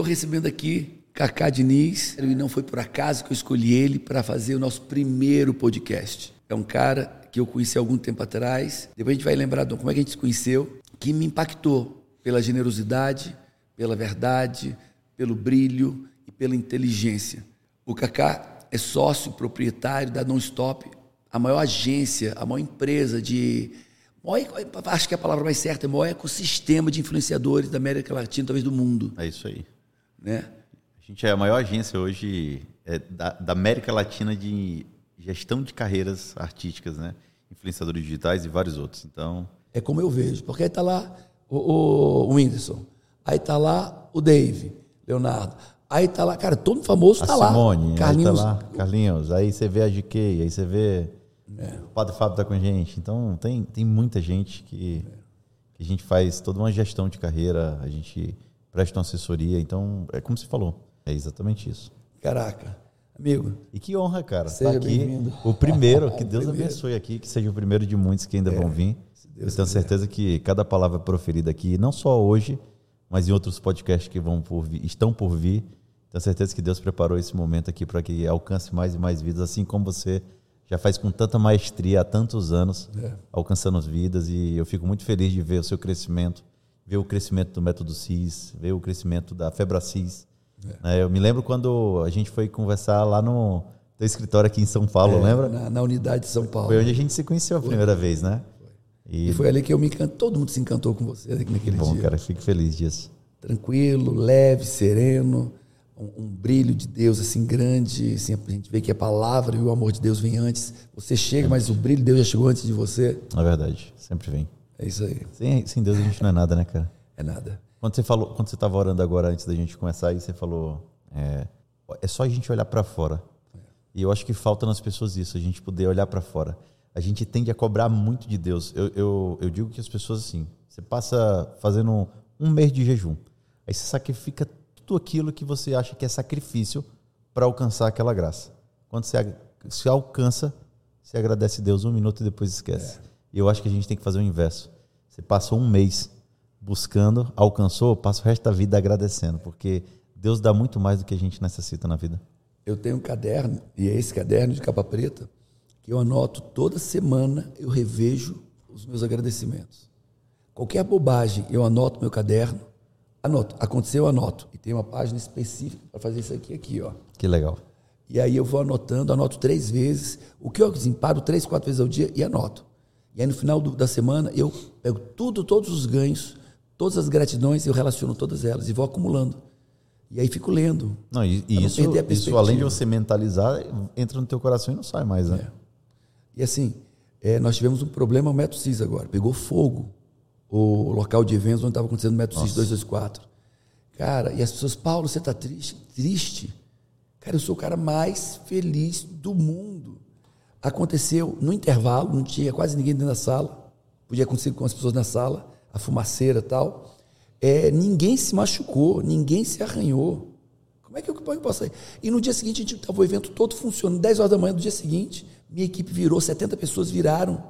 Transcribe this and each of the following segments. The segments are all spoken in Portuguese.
estou recebendo aqui Cacá Diniz, e não foi por acaso que eu escolhi ele para fazer o nosso primeiro podcast. É um cara que eu conheci há algum tempo atrás, depois a gente vai lembrar de como é que a gente se conheceu, que me impactou pela generosidade, pela verdade, pelo brilho e pela inteligência. O Cacá é sócio proprietário da Nonstop, a maior agência, a maior empresa de maior, acho que a palavra mais certa é o maior ecossistema de influenciadores da América Latina, talvez do mundo. É isso aí. Né? A gente é a maior agência hoje é, da, da, América Latina de gestão de carreiras artísticas, né? Influenciadores digitais e vários outros. Então. É como eu vejo, porque aí está lá o, o, o Whindersson, aí está lá o Dave, Leonardo. Aí está lá, cara, todo famoso está lá. Simone, Carlinhos. Aí tá lá, Carlinhos. Aí você vê a GK, aí você vê é. O Padre Fábio está com a gente. Então, tem, tem muita gente que, que a gente faz toda uma gestão de carreira, a gente presta uma assessoria. Então, é como você falou. É exatamente isso. Caraca. Amigo. E que honra, cara. Seja tá aqui. O primeiro, que Deus primeiro. abençoe aqui, que seja o primeiro de muitos que ainda é, vão vir. Eu tenho certeza que cada palavra proferida aqui, não só hoje, mas em outros podcasts que vão por vir, estão por vir, tenho certeza que Deus preparou esse momento aqui para que alcance mais e mais vidas, assim como você já faz com tanta maestria há tantos anos, é. alcançando as vidas. E eu fico muito feliz de ver o seu crescimento, ver o crescimento do Método CIS, ver o crescimento da Febracis. É. É, eu me lembro quando a gente foi conversar lá no teu escritório aqui em São Paulo, é, lembra? Na, na, unidade de São Paulo. Foi onde a gente se conheceu a primeira foi. vez, né? E... e, foi ali que eu me. Todo mundo se encantou com você naquele Bom, dia. cara, fico feliz disso. Tranquilo, leve, sereno um, um, brilho de Deus assim grande, assim, a gente vê que a palavra e o amor de Deus vem antes. Você chega, mas o brilho de Deus já chegou antes de você. É verdade, sempre vem. É isso aí. Sem, sem Deus a gente não é nada, né, cara? É nada. Quando você falou, quando você estava orando agora antes da gente começar, aí você falou, é, é só a gente olhar para fora. É. E eu acho que falta nas pessoas isso, a gente poder olhar para fora. A gente tende a cobrar muito de Deus. Eu, eu, eu digo que as pessoas assim, você passa fazendo um, um mês de jejum, aí você sacrifica tudo aquilo que você acha que é sacrifício para alcançar aquela graça. Quando você se alcança, você agradece a Deus um minuto e depois esquece. É. E eu acho que a gente tem que fazer o inverso. Você passou um mês buscando, alcançou, passa o resto da vida agradecendo, porque Deus dá muito mais do que a gente necessita na vida. Eu tenho um caderno, e é esse caderno de capa preta, que eu anoto toda semana, eu revejo os meus agradecimentos. Qualquer bobagem, eu anoto meu caderno, Anoto. Aconteceu, anoto. E tem uma página específica para fazer isso aqui, aqui, ó. Que legal. E aí eu vou anotando, anoto três vezes. O que eu paro três, quatro vezes ao dia e anoto. E aí no final do, da semana eu pego tudo, todos os ganhos, todas as gratidões, eu relaciono todas elas e vou acumulando. E aí fico lendo. Não, e, e isso, isso, além de você mentalizar, entra no teu coração e não sai mais, né? É. E assim, é, nós tivemos um problema, o método CIS agora, pegou fogo o local de eventos onde estava acontecendo o método CIS 224. Cara, e as pessoas, Paulo, você está triste? Triste? Cara, eu sou o cara mais feliz do mundo. Aconteceu no intervalo, não tinha quase ninguém dentro da sala. Podia acontecer com as pessoas na sala, a fumaceira e tal. É, ninguém se machucou, ninguém se arranhou. Como é que eu posso sair? E no dia seguinte, a gente estava o evento todo funcionando. 10 horas da manhã do dia seguinte, minha equipe virou, 70 pessoas viraram.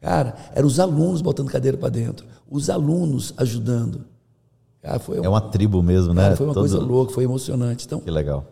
Cara, eram os alunos botando cadeira para dentro, os alunos ajudando. Cara, foi é uma tribo mesmo, cara, né? Foi uma Todo... coisa louca, foi emocionante. Então, que legal.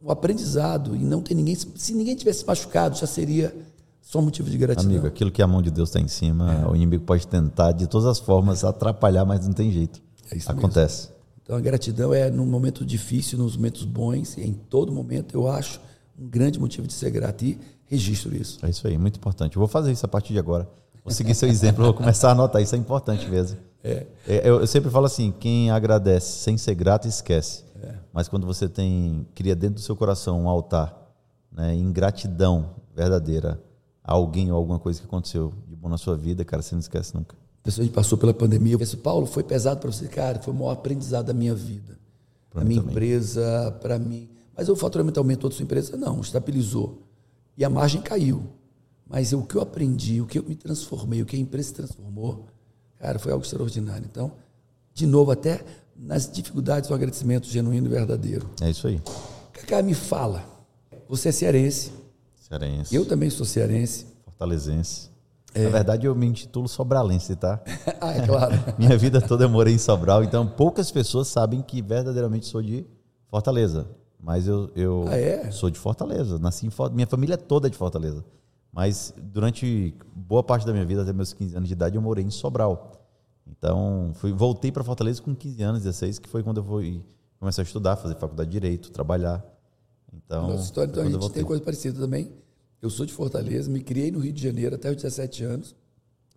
O aprendizado e não ter ninguém. Se ninguém tivesse machucado, já seria só motivo de gratidão. Amigo, aquilo que a mão de Deus está em cima, é. o inimigo pode tentar de todas as formas atrapalhar, mas não tem jeito. É isso Acontece. Mesmo. Então a gratidão é no momento difícil, nos momentos bons, e em todo momento eu acho um grande motivo de ser grato. E registro isso. É isso aí, muito importante. Eu vou fazer isso a partir de agora. Vou seguir seu exemplo, vou começar a anotar. Isso é importante mesmo. É. é eu, eu, sempre falo assim: quem agradece sem ser grato, esquece. É. Mas quando você tem, cria dentro do seu coração um altar, né, em gratidão verdadeira a alguém ou alguma coisa que aconteceu de bom na sua vida, cara, você não esquece nunca. Pessoa que passou pela pandemia, eu disse, Paulo, foi pesado para você, cara, foi o maior aprendizado da minha vida. Para minha também. empresa, para mim. Mas o faturamento aumentou da sua empresa? Não, estabilizou e a margem caiu. Mas o que eu aprendi, o que eu me transformei, o que a empresa se transformou, cara, foi algo extraordinário. Então, de novo, até nas dificuldades, um agradecimento genuíno e verdadeiro. É isso aí. Cacá, me fala. Você é cearense. Cearense. Eu também sou cearense. Fortalezense. É. Na verdade, eu me intitulo sobralense, tá? ah, é claro. Minha vida toda eu morei em Sobral, então poucas pessoas sabem que verdadeiramente sou de Fortaleza. Mas eu, eu ah, é? sou de Fortaleza. Nasci em Fortaleza. Minha família é toda de Fortaleza. Mas durante boa parte da minha vida, até meus 15 anos de idade, eu morei em Sobral. Então, fui, voltei para Fortaleza com 15 anos, 16, que foi quando eu fui começar a estudar, fazer faculdade de Direito, trabalhar. Então, Nossa história, então a gente tem coisa parecida também. Eu sou de Fortaleza, me criei no Rio de Janeiro até os 17 anos.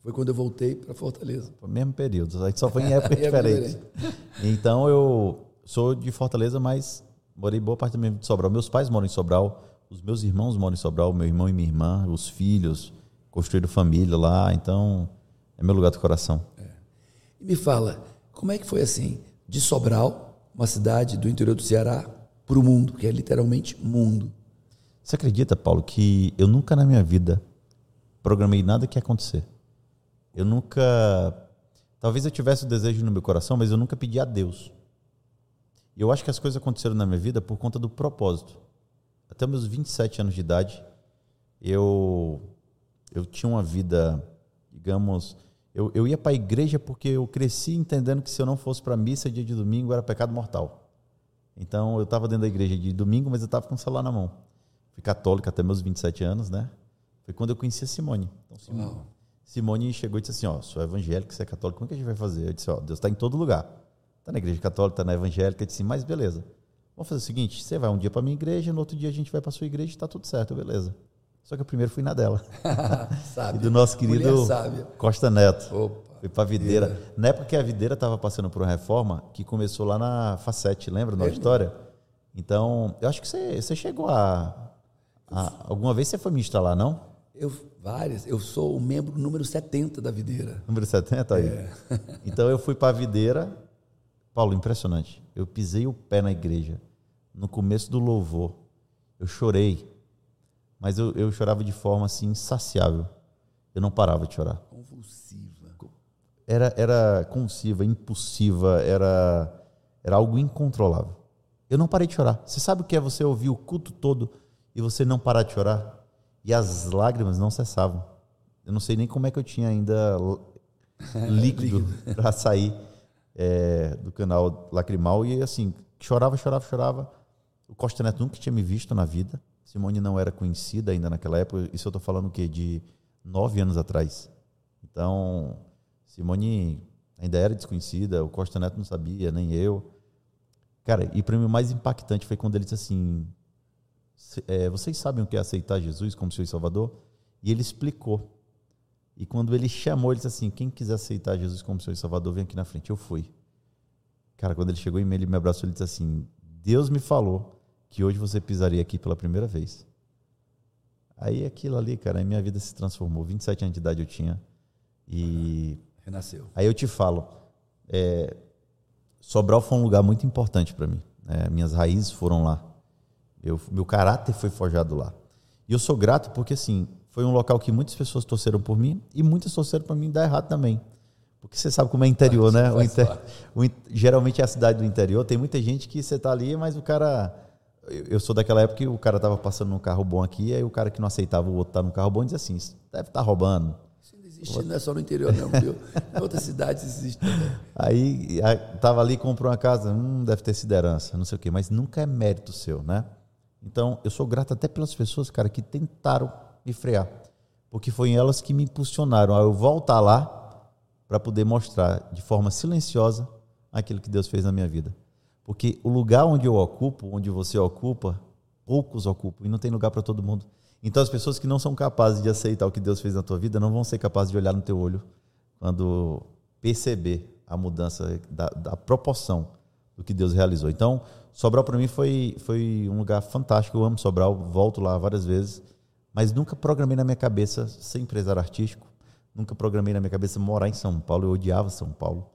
Foi quando eu voltei para Fortaleza. Foi o mesmo período, a gente só foi em época diferente. então, eu sou de Fortaleza, mas morei boa parte minha vida em Sobral. Meus pais moram em Sobral, os meus irmãos moram em Sobral, meu irmão e minha irmã, os filhos, construíram família lá, então é meu lugar do coração. E me fala, como é que foi assim, de Sobral, uma cidade do interior do Ceará, para o mundo, que é literalmente mundo? Você acredita, Paulo, que eu nunca na minha vida programei nada que ia acontecer? Eu nunca. Talvez eu tivesse o desejo no meu coração, mas eu nunca pedi a Deus. E eu acho que as coisas aconteceram na minha vida por conta do propósito até meus 27 anos de idade, eu, eu tinha uma vida, digamos, eu, eu ia para a igreja porque eu cresci entendendo que se eu não fosse para a missa dia de domingo era pecado mortal. Então eu estava dentro da igreja de domingo, mas eu estava com o celular na mão. Fui católico até meus 27 anos, né? Foi quando eu conheci a Simone. Então, Simone, Simone chegou e disse assim: Ó, sou evangélico, você é católico, como é que a gente vai fazer? Eu disse: Ó, Deus está em todo lugar. Está na igreja católica, está na evangélica. Eu disse: Mas beleza. Vamos fazer o seguinte: você vai um dia para minha igreja, no outro dia a gente vai para sua igreja e está tudo certo, beleza. Só que eu primeiro fui na dela. e do nosso querido Costa Neto. Opa. Fui para a Videira. É. Na época que a Videira estava passando por uma reforma, que começou lá na Facete, lembra da história? Então, eu acho que você, você chegou a, a, Alguma vez você foi ministrar lá, não? Eu, várias. Eu sou o membro número 70 da Videira. Número 70 aí? É. Então eu fui para a Videira. Paulo, impressionante. Eu pisei o pé na igreja no começo do louvor, eu chorei, mas eu, eu chorava de forma assim insaciável. Eu não parava de chorar. Convulsiva. Era, era convulsiva, impulsiva, era, era algo incontrolável. Eu não parei de chorar. Você sabe o que é você ouvir o culto todo e você não parar de chorar? E as lágrimas não cessavam. Eu não sei nem como é que eu tinha ainda líquido para sair é, do canal lacrimal. E assim, chorava, chorava, chorava. O Costa Neto nunca tinha me visto na vida. Simone não era conhecida ainda naquela época. Isso eu estou falando o quê? De nove anos atrás. Então, Simone ainda era desconhecida, o Costa Neto não sabia, nem eu. Cara, e para mim o mais impactante foi quando ele disse assim: é, vocês sabem o que é aceitar Jesus como seu Salvador? E ele explicou. E quando ele chamou, ele disse assim: quem quiser aceitar Jesus como seu Salvador, vem aqui na frente. Eu fui. Cara, quando ele chegou em mim, ele me abraçou e disse assim: Deus me falou que hoje você pisaria aqui pela primeira vez. Aí aquilo ali, cara, a minha vida se transformou. 27 anos de idade eu tinha. E. Renasceu. Aí eu te falo. É, Sobral foi um lugar muito importante para mim. Né? Minhas raízes foram lá. Eu, meu caráter foi forjado lá. E eu sou grato porque, assim, foi um local que muitas pessoas torceram por mim e muitas torceram para mim dar errado também. Porque você sabe como é interior, né? O inter... o, geralmente é a cidade do interior. Tem muita gente que você tá ali, mas o cara eu sou daquela época que o cara tava passando num carro bom aqui, aí o cara que não aceitava o outro estar tá num carro bom dizia assim: deve estar tá roubando. Isso não existe, não é só no interior, não, viu? Em outras cidades existe também. Aí tava ali, comprou uma casa, hum, deve ter sido herança, não sei o quê, mas nunca é mérito seu, né? Então, eu sou grato até pelas pessoas, cara, que tentaram me frear. Porque foi elas que me impulsionaram a eu voltar lá para poder mostrar de forma silenciosa aquilo que Deus fez na minha vida. Porque o lugar onde eu ocupo, onde você ocupa, poucos ocupam e não tem lugar para todo mundo. Então as pessoas que não são capazes de aceitar o que Deus fez na tua vida não vão ser capazes de olhar no teu olho quando perceber a mudança da, da proporção do que Deus realizou. Então, Sobral para mim foi, foi um lugar fantástico. Eu amo Sobral, volto lá várias vezes, mas nunca programei na minha cabeça ser empresário artístico. Nunca programei na minha cabeça morar em São Paulo. Eu odiava São Paulo.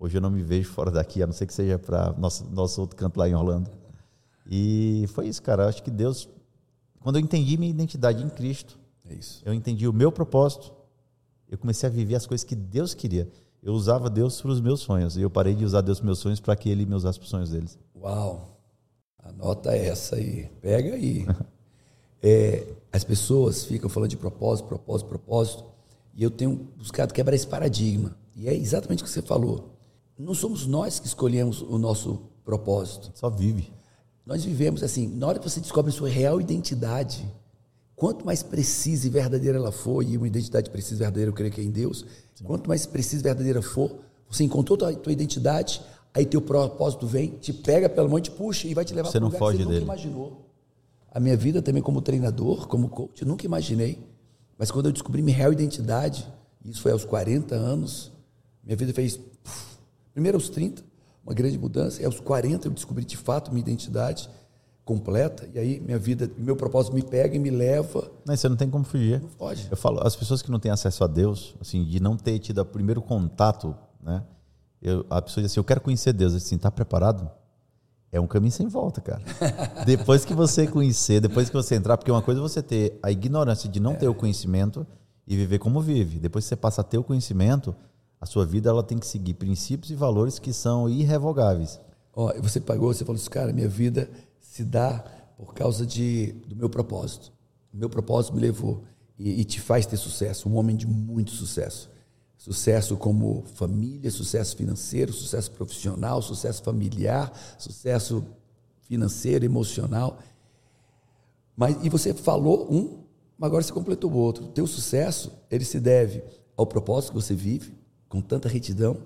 Hoje eu não me vejo fora daqui, a não ser que seja para nosso, nosso outro canto lá em Orlando. E foi isso, cara. Eu acho que Deus, quando eu entendi minha identidade em Cristo, é eu entendi o meu propósito, eu comecei a viver as coisas que Deus queria. Eu usava Deus para os meus sonhos e eu parei de usar Deus para os meus sonhos para que Ele me usasse para os sonhos deles. Uau! Anota essa aí. Pega aí. é, as pessoas ficam falando de propósito, propósito, propósito. E eu tenho buscado quebrar esse paradigma. E é exatamente o que você falou. Não somos nós que escolhemos o nosso propósito. Só vive. Nós vivemos assim, na hora que você descobre a sua real identidade, quanto mais precisa e verdadeira ela for, e uma identidade precisa e verdadeira, eu creio que é em Deus, Sim. quanto mais precisa e verdadeira for, você encontrou a tua, tua identidade, aí teu propósito vem, te pega pela mão, te puxa e vai te levar para um lugar foge que você dele. nunca imaginou. A minha vida também como treinador, como coach, eu nunca imaginei. Mas quando eu descobri minha real identidade, isso foi aos 40 anos, minha vida fez. Primeiro aos 30, uma grande mudança. E aos 40 eu descobri de fato minha identidade completa. E aí minha vida, meu propósito me pega e me leva. Mas você não tem como fugir. Não pode. Eu falo, as pessoas que não têm acesso a Deus, assim, de não ter tido o primeiro contato, né? Eu, a pessoa diz assim, eu quero conhecer Deus. Assim, tá preparado? É um caminho sem volta, cara. depois que você conhecer, depois que você entrar, porque uma coisa é você ter a ignorância de não é. ter o conhecimento e viver como vive. Depois que você passa a ter o conhecimento, a sua vida ela tem que seguir princípios e valores que são irrevogáveis. Ó, você pagou, você falou assim, cara, minha vida se dá por causa de, do meu propósito. O meu propósito me levou e, e te faz ter sucesso, um homem de muito sucesso. Sucesso como família, sucesso financeiro, sucesso profissional, sucesso familiar, sucesso financeiro, emocional. Mas e você falou um, mas agora você completou o outro. O teu sucesso, ele se deve ao propósito que você vive, com tanta retidão,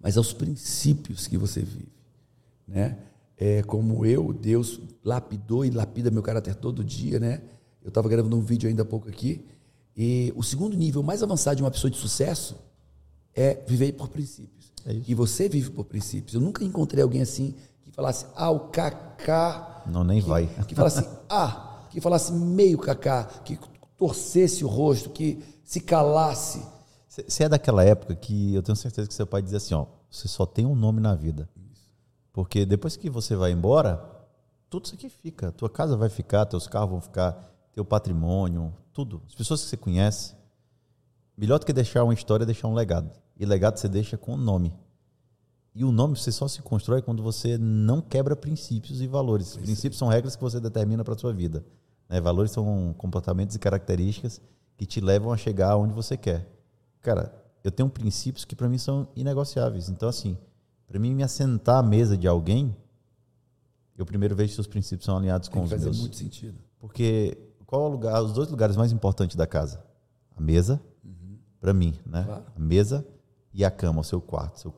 mas aos princípios que você vive. Né? É, como eu, Deus lapidou e lapida meu caráter todo dia. Né? Eu estava gravando um vídeo ainda há pouco aqui. E o segundo nível mais avançado de uma pessoa de sucesso é viver por princípios. É e você vive por princípios. Eu nunca encontrei alguém assim que falasse, ah, o Kaká. Não, nem que, vai. Que falasse, ah, que falasse meio Kaká, que torcesse o rosto, que se calasse você é daquela época que eu tenho certeza que seu pai dizia assim, ó, você só tem um nome na vida. Porque depois que você vai embora, tudo isso aqui fica. Tua casa vai ficar, teus carros vão ficar, teu patrimônio, tudo. As pessoas que você conhece. Melhor do que deixar uma história é deixar um legado. E legado você deixa com o nome. E o nome você só se constrói quando você não quebra princípios e valores. Isso. Princípios são regras que você determina para a sua vida. Né? Valores são comportamentos e características que te levam a chegar onde você quer cara, eu tenho princípios que para mim são inegociáveis. Então, assim, para mim me assentar à mesa de alguém, eu primeiro vejo se os princípios são alinhados com os meus. muito sentido. Porque qual é o lugar, os dois lugares mais importantes da casa? A mesa, uhum. para mim, né? Claro. A mesa e a cama, o seu quarto, seu,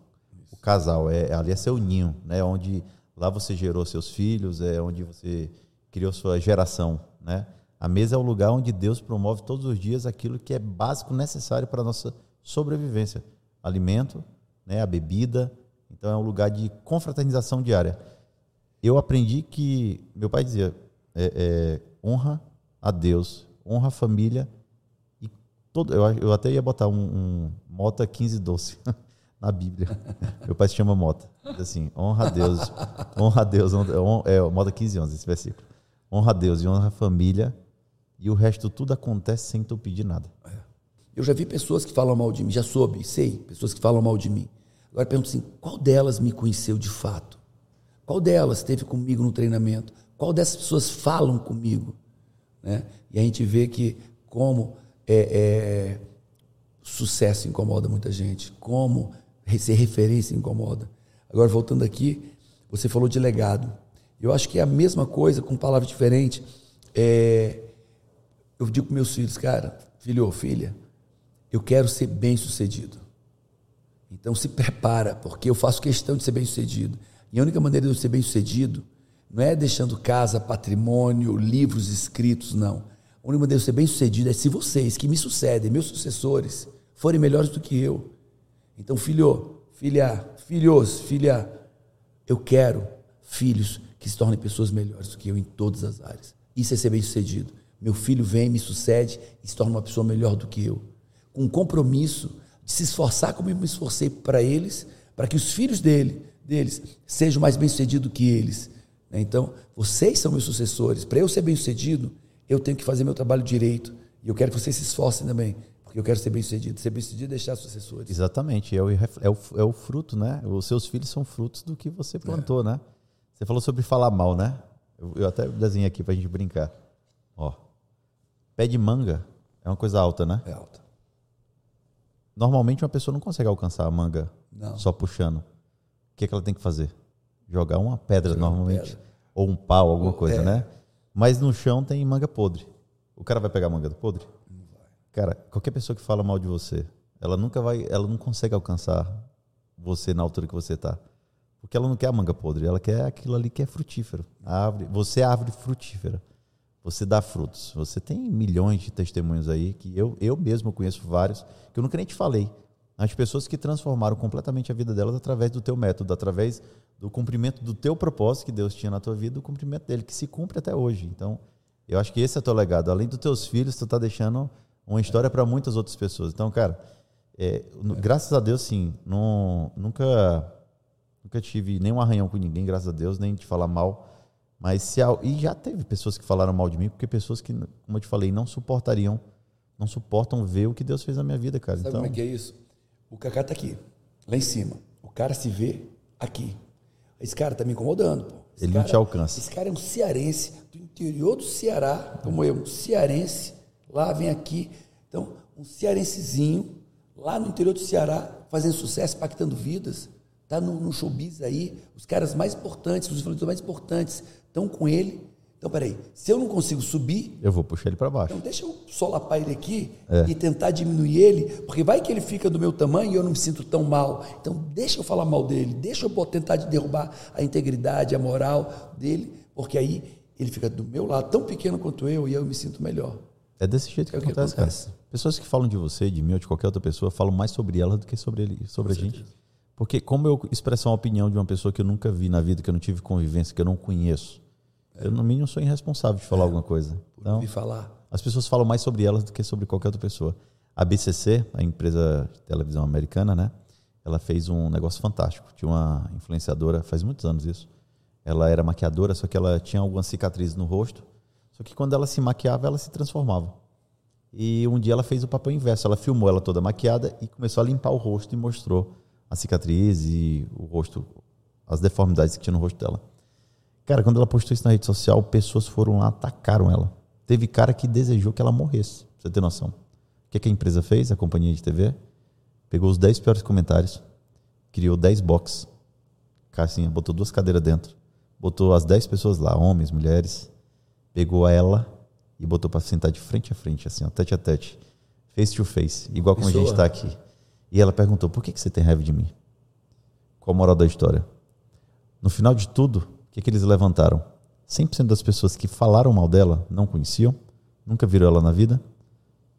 o casal, é, ali é seu ninho, né? Onde lá você gerou seus filhos, é onde você criou sua geração, né? A mesa é o lugar onde Deus promove todos os dias aquilo que é básico, necessário para a nossa sobrevivência. Alimento, né, a bebida. Então é um lugar de confraternização diária. Eu aprendi que, meu pai dizia, é, é, honra a Deus, honra a família. E todo, eu, eu até ia botar um, um Mota 15 doce na Bíblia. meu pai se chama Mota. Diz assim, honra a Deus, honra a Deus, honra, é, Mota 15, 11, esse versículo. Honra a Deus e honra a família e o resto tudo acontece sem tu pedir nada. É. Eu já vi pessoas que falam mal de mim, já soube, sei, pessoas que falam mal de mim. Agora pergunto assim: qual delas me conheceu de fato? Qual delas esteve comigo no treinamento? Qual dessas pessoas falam comigo? Né? E a gente vê que como é, é, sucesso incomoda muita gente, como ser referência incomoda. Agora, voltando aqui, você falou de legado. Eu acho que é a mesma coisa, com palavras diferentes. É, eu digo para meus filhos, cara, filho ou filha, eu quero ser bem sucedido. Então se prepara, porque eu faço questão de ser bem sucedido. E a única maneira de eu ser bem sucedido não é deixando casa, patrimônio, livros escritos, não. A única maneira de eu ser bem sucedido é se vocês que me sucedem, meus sucessores, forem melhores do que eu. Então, filho, filha, filhos, filha, eu quero filhos que se tornem pessoas melhores do que eu em todas as áreas. Isso é ser bem sucedido. Meu filho vem, me sucede e se torna uma pessoa melhor do que eu. Com um compromisso de se esforçar como eu me esforcei para eles, para que os filhos dele, deles sejam mais bem-sucedidos que eles. Né? Então, vocês são meus sucessores. Para eu ser bem-sucedido, eu tenho que fazer meu trabalho direito. E eu quero que vocês se esforcem também, porque eu quero ser bem-sucedido. Ser bem-sucedido é deixar sucessores. Exatamente. É o, é, o, é o fruto, né? Os seus filhos são frutos do que você plantou, é. né? Você falou sobre falar mal, né? Eu, eu até desenhei aqui para a gente brincar. Ó. Pé de manga é uma coisa alta, né? É alta. Normalmente uma pessoa não consegue alcançar a manga Não. só puxando. O que, é que ela tem que fazer? Jogar uma pedra, Jogar uma normalmente. pedra. Ou um pau, alguma Ou- coisa, é. né? Mas no chão tem manga podre. O cara vai pegar a manga do podre? Cara, qualquer pessoa que fala mal de você, ela nunca vai, ela não consegue alcançar você na altura que você está. Porque ela não quer a manga podre, ela quer aquilo ali que é frutífero. A árvore, você é a árvore frutífera. Você dá frutos. Você tem milhões de testemunhos aí que eu, eu mesmo conheço vários que eu nunca nem te falei. As pessoas que transformaram completamente a vida delas através do teu método, através do cumprimento do teu propósito que Deus tinha na tua vida, o cumprimento dele que se cumpre até hoje. Então, eu acho que esse é o teu legado. Além dos teus filhos, tu está deixando uma história para muitas outras pessoas. Então, cara, é, graças a Deus, sim, não, nunca, nunca tive nenhum arranhão com ninguém, graças a Deus, nem de falar mal. Mas se al- e já teve pessoas que falaram mal de mim, porque pessoas que, como eu te falei, não suportariam, não suportam ver o que Deus fez na minha vida, cara. Sabe então, como é que é isso? O Cacá tá aqui, lá em cima. O cara se vê aqui. Esse cara tá me incomodando, pô. Esse Ele não cara- te alcança. Esse cara é um cearense do interior do Ceará, como eu, um cearense, lá vem aqui. Então, um cearensezinho, lá no interior do Ceará, fazendo sucesso, impactando vidas, tá no, no showbiz aí, os caras mais importantes, os influenciadores mais importantes estão com ele. Então, peraí, se eu não consigo subir, eu vou puxar ele para baixo. então deixa eu solapar ele aqui É. e tentar diminuir ele, porque vai que ele fica do meu tamanho e eu não me sinto tão mal. Então deixa eu falar mal dele, deixa eu tentar de derrubar a integridade, a moral dele, porque aí ele fica do meu lado, tão pequeno quanto eu, e eu me sinto melhor. É desse jeito que, É o que acontece, acontece. cara. Pessoas que falam de você, de mim ou de qualquer outra pessoa, falam mais sobre ela do que sobre ele, sobre a gente. Porque como eu expressar uma opinião de uma pessoa que eu nunca vi na vida, que eu não tive convivência, que eu não conheço, eu no mínimo sou irresponsável de falar alguma coisa. Então, falar. as pessoas falam mais sobre elas do que sobre qualquer outra pessoa. A BCC, a empresa de televisão americana, né? Ela fez um negócio fantástico. Tinha uma influenciadora, faz muitos anos isso. Ela era maquiadora, só que ela tinha algumas cicatrizes no rosto. Só que quando ela se maquiava, ela se transformava. E um dia ela fez o papel inverso. Ela filmou ela toda maquiada e começou a limpar o rosto e mostrou a cicatriz e o rosto, as deformidades que tinha no rosto dela. Cara, quando ela postou isso na rede social, pessoas foram lá, atacaram ela. Teve cara que desejou que ela morresse, pra você ter noção. O que, que a empresa fez, a companhia de TV? Pegou os 10 piores comentários, criou 10 boxes, caixinha, botou duas cadeiras dentro, botou as 10 pessoas lá, homens, mulheres, pegou ela e botou para sentar de frente a frente, assim, ó, tete a tete, face to face, igual como a gente está aqui. E ela perguntou: por que, que você tem raiva de mim? Qual a moral da história? No final de tudo, o que, que eles levantaram? 100% das pessoas que falaram mal dela não conheciam, nunca viram ela na vida,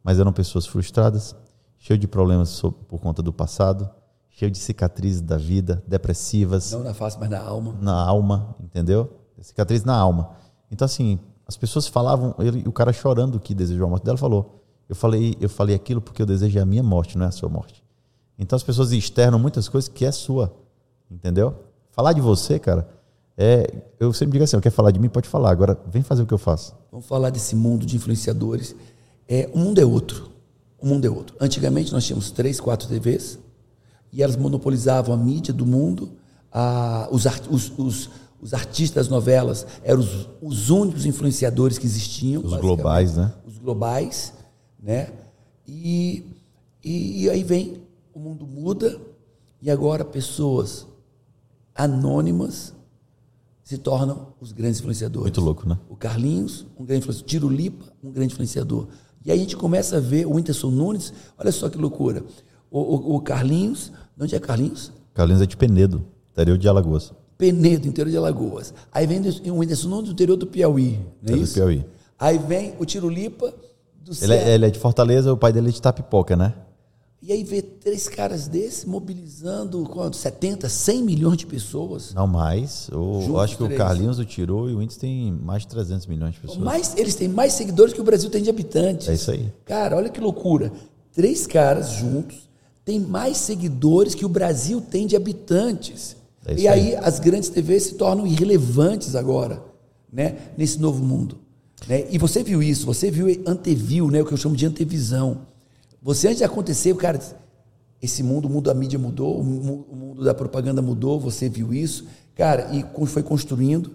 mas eram pessoas frustradas, cheias de problemas por conta do passado, cheias de cicatrizes da vida, depressivas, Não na face, mas na alma. na alma, entendeu? Cicatriz na alma. Então, assim, as pessoas falavam, ele, o cara chorando que desejou a morte dela falou: eu falei, eu falei aquilo porque eu desejei a minha morte, não é a sua morte. Então as pessoas externam muitas coisas que é sua, entendeu? Falar de você, cara, é, eu sempre digo assim: quer falar de mim, pode falar. Agora, vem fazer o que eu faço. Vamos falar desse mundo de influenciadores. É, o mundo é outro. O mundo é outro. Antigamente nós tínhamos três, quatro TVs e elas monopolizavam a mídia do mundo. A- os, os- os- os artistas das novelas eram os, os únicos influenciadores que existiam. Os globais, né? Os globais, né? E, e, e aí vem, o mundo muda e agora pessoas anônimas se tornam os grandes influenciadores. Muito louco, né? O Carlinhos, um grande influenciador. Tiro Lipa, um grande influenciador. E aí a gente começa a ver o Whindersson Nunes, olha só que loucura. O, o- o Carlinhos, de onde é Carlinhos? Carlinhos é de Penedo, interior de Alagoas. Penedo, interior de Alagoas. Aí vem o Whindersson Nunes do interior do Piauí, não é É do isso? Piauí. Aí vem o Tiro Lipa do Ele é, ele é de Fortaleza, o pai dele é de Tapipoca, né? E aí vê três caras desses mobilizando quanto? 70, 100 milhões de pessoas. Não mais. O, eu acho que o três. Carlinhos o tirou e o Whindersson tem mais de 300 milhões de pessoas. Mais, eles têm mais seguidores que o Brasil tem de habitantes. É isso aí. Cara, olha que loucura. Três caras juntos têm mais seguidores que o Brasil tem de habitantes. É e aí, as grandes TVs se tornam irrelevantes agora, né? Nesse novo mundo. Né? E você viu isso, você viu, anteviu, né? O que eu chamo de antevisão. Você antes de acontecer, cara, esse mundo, o mundo da mídia mudou, o mu- o mundo da propaganda mudou, você viu isso, cara, e foi construindo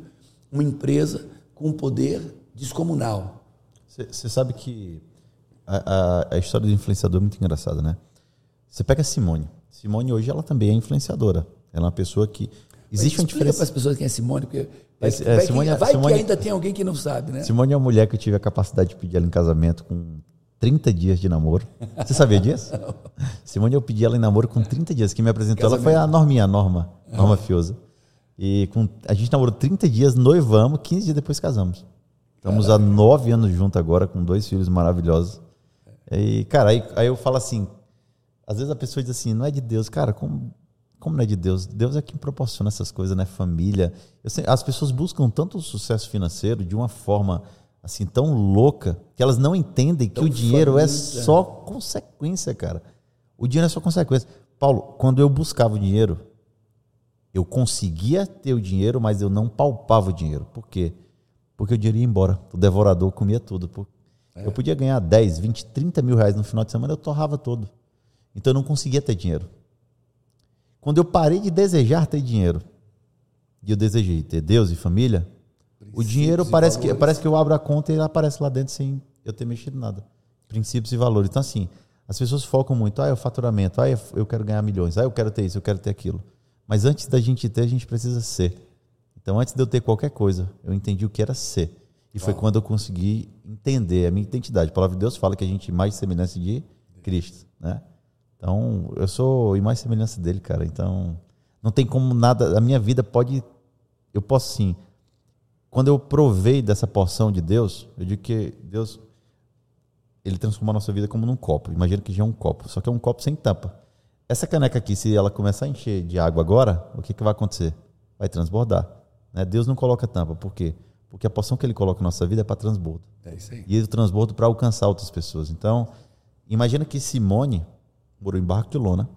uma empresa com um poder descomunal. Você sabe que a, a- a história do influenciador é muito engraçada, né? Você pega a Simone. Simone hoje ela também é influenciadora. Ela é uma pessoa que existe uma diferença para as pessoas quem é Simone, porque vai, Esse- é, vai, Simone- que, vai Simone- que ainda tem alguém que não sabe, né? Simone é uma mulher que eu tive a capacidade de pedir ela em casamento com 30 dias de namoro. Você sabia disso? Simone, eu pedi ela em namoro com 30 dias. Quem me apresentou ela foi a Norminha, a Norma, Norma Fiosa. E com, a gente namorou 30 dias, noivamos, 15 dias depois casamos. Estamos há nove anos juntos agora, com dois filhos maravilhosos. E, cara, aí, aí eu falo assim, às vezes a pessoa diz assim, não é de Deus. Cara, como, como não é de Deus? Deus é quem proporciona essas coisas, né? Família. Sei- as pessoas buscam tanto o sucesso financeiro de uma forma assim tão louca que elas não entendem que Tão o dinheiro é faminta. só consequência, cara. O dinheiro é só consequência. Paulo, quando eu buscava o dinheiro, eu conseguia ter o dinheiro, mas eu não palpava o dinheiro. Por quê? Porque o dinheiro ia embora. O devorador comia tudo. Por- Eu podia ganhar 10, 20, 30 mil reais no final de semana, eu torrava todo. Então eu não conseguia ter dinheiro. Quando eu parei de desejar ter dinheiro, e eu desejei ter Deus e família, o dinheiro e parece que, parece que eu abro a conta e ele aparece lá dentro sem eu ter mexido nada. Princípios e valores. Então, assim, as pessoas focam muito, ah, é o faturamento, ah, eu quero ganhar milhões, ah, eu quero ter isso, eu quero ter aquilo. Mas antes da gente ter, a gente precisa ser. Então, antes de eu ter qualquer coisa, eu entendi o que era ser. E foi quando eu consegui entender a minha identidade. A palavra de Deus fala que a gente é mais semelhança de Cristo, né? Então, eu sou mais semelhança dele, cara. Então, não tem como nada. A minha vida pode. Eu posso sim. Quando eu provei dessa porção de Deus, eu digo que Deus. Ele transformou a nossa vida como num copo. Imagina que já é um copo, só que é um copo sem tampa. Essa caneca aqui, se ela começar a encher de água agora, o que, que vai acontecer? Vai transbordar. né? Deus não coloca tampa. Por quê? Porque a porção que ele coloca na nossa vida é para transbordo É isso aí. e o transbordo para alcançar outras pessoas. Então, imagina que Simone morou em Barraco de Lona,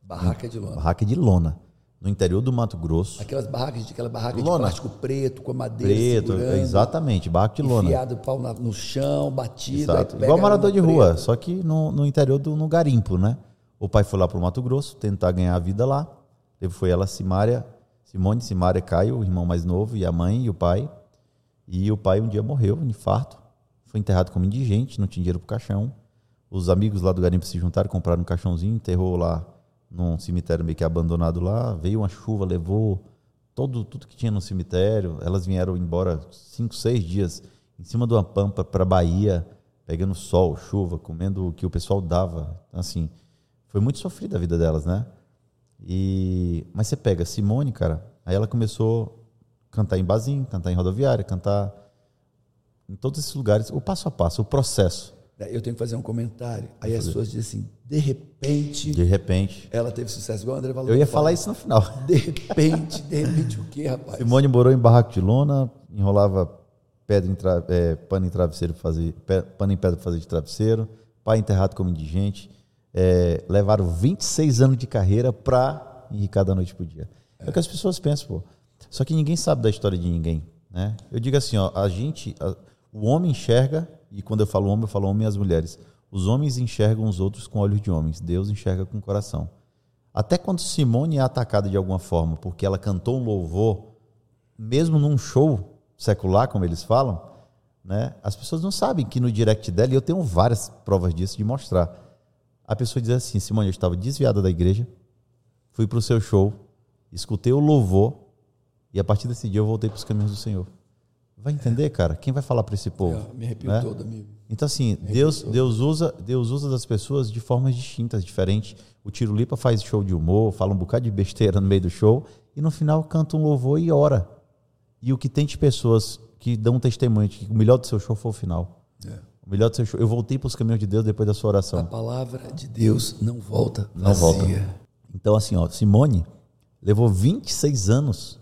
Barraca de lona. barraca de lona, no interior do Mato Grosso. Aquelas barracas, de- aquela barraca Lona. de plástico preto, com a madeira Preto, exatamente, barraco de lona. enfiado o pau na- no chão, batido. Igual morador de rua, preta. só que no, no interior do no garimpo, né? O pai foi lá para o Mato Grosso tentar ganhar a vida lá. Teve foi ela, Simária, Simone, Simária, Caio, o irmão mais novo, e a mãe e o pai. E o pai um dia morreu, um infarto. Foi enterrado como indigente, não tinha dinheiro pro caixão. Os amigos lá do garimpo se juntaram, compraram um caixãozinho, enterrou lá num cemitério meio que abandonado lá. Veio uma chuva, levou todo tudo que tinha no cemitério. Elas vieram embora cinco, seis dias em cima de uma pampa para Bahia, pegando sol, chuva, comendo o que o pessoal dava. Então, assim, foi muito sofrida a vida delas, né? E mas você pega Simone, cara, aí ela começou a cantar em barzinho, cantar em rodoviária, cantar em todos esses lugares, o passo a passo, o processo. Eu tenho que fazer um comentário. Aí as pessoas dizem assim, de repente, De repente, ela teve sucesso, igual o André falou. eu ia falar isso no final. De repente, de repente o quê, rapaz? Simone morou em barraco de lona, enrolava pedra em tra- é, pano em travesseiro pra fazer pano em pedra para fazer de travesseiro, pai enterrado como indigente, é, levaram 26 anos de carreira para enricar da noite pro dia. É. o que as pessoas pensam, pô. Só que ninguém sabe da história de ninguém, né? Eu digo assim, ó, a gente, a- o homem enxerga e quando eu falo homem, eu falo homem e as mulheres. Os homens enxergam os outros com olhos de homens, Deus enxerga com o coração. Até quando Simone é atacada de alguma forma porque ela cantou um louvor, mesmo num show secular, como eles falam, né, as pessoas não sabem que no direct dela, e eu tenho várias provas disso de mostrar, a pessoa diz assim: Simone, eu estava desviada da igreja, fui para o seu show, escutei o louvor, e a partir desse dia eu voltei para os caminhos do Senhor. Vai entender, cara? Quem vai falar para esse povo? Eu me arrepio né? todo, amigo. Então, assim, Deus, Deus, usa, Deus usa das pessoas de formas distintas, diferentes. O Tiro Lipa faz show de humor, fala um bocado de besteira no meio do show, e no final canta um louvor e ora. E o que tem de pessoas que dão testemunho de que o melhor do seu show foi o final. É. O melhor do seu show. Eu voltei para os caminhos de Deus depois da sua A oração. palavra de Deus não volta Não volta. vazia. Então, assim, ó, Simone levou 26 anos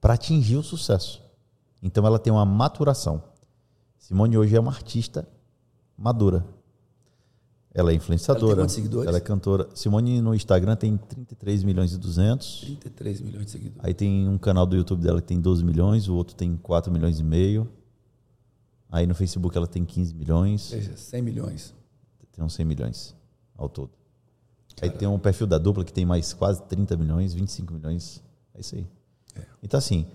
para atingir o sucesso. Então, ela tem uma maturação. Simone hoje é uma artista madura. Ela é influenciadora. Ela tem seguidores? Ela é cantora. Simone no Instagram tem 33 milhões e 200. 33 milhões de seguidores. Aí tem um canal do YouTube dela que tem 12 milhões, o outro tem 4 milhões e meio. Aí no Facebook ela tem 15 milhões. Ou seja, 100 milhões. Tem uns 100 milhões ao todo. Aí tem um perfil da dupla que tem mais quase 30 milhões, 25 milhões. É isso aí. Então, assim,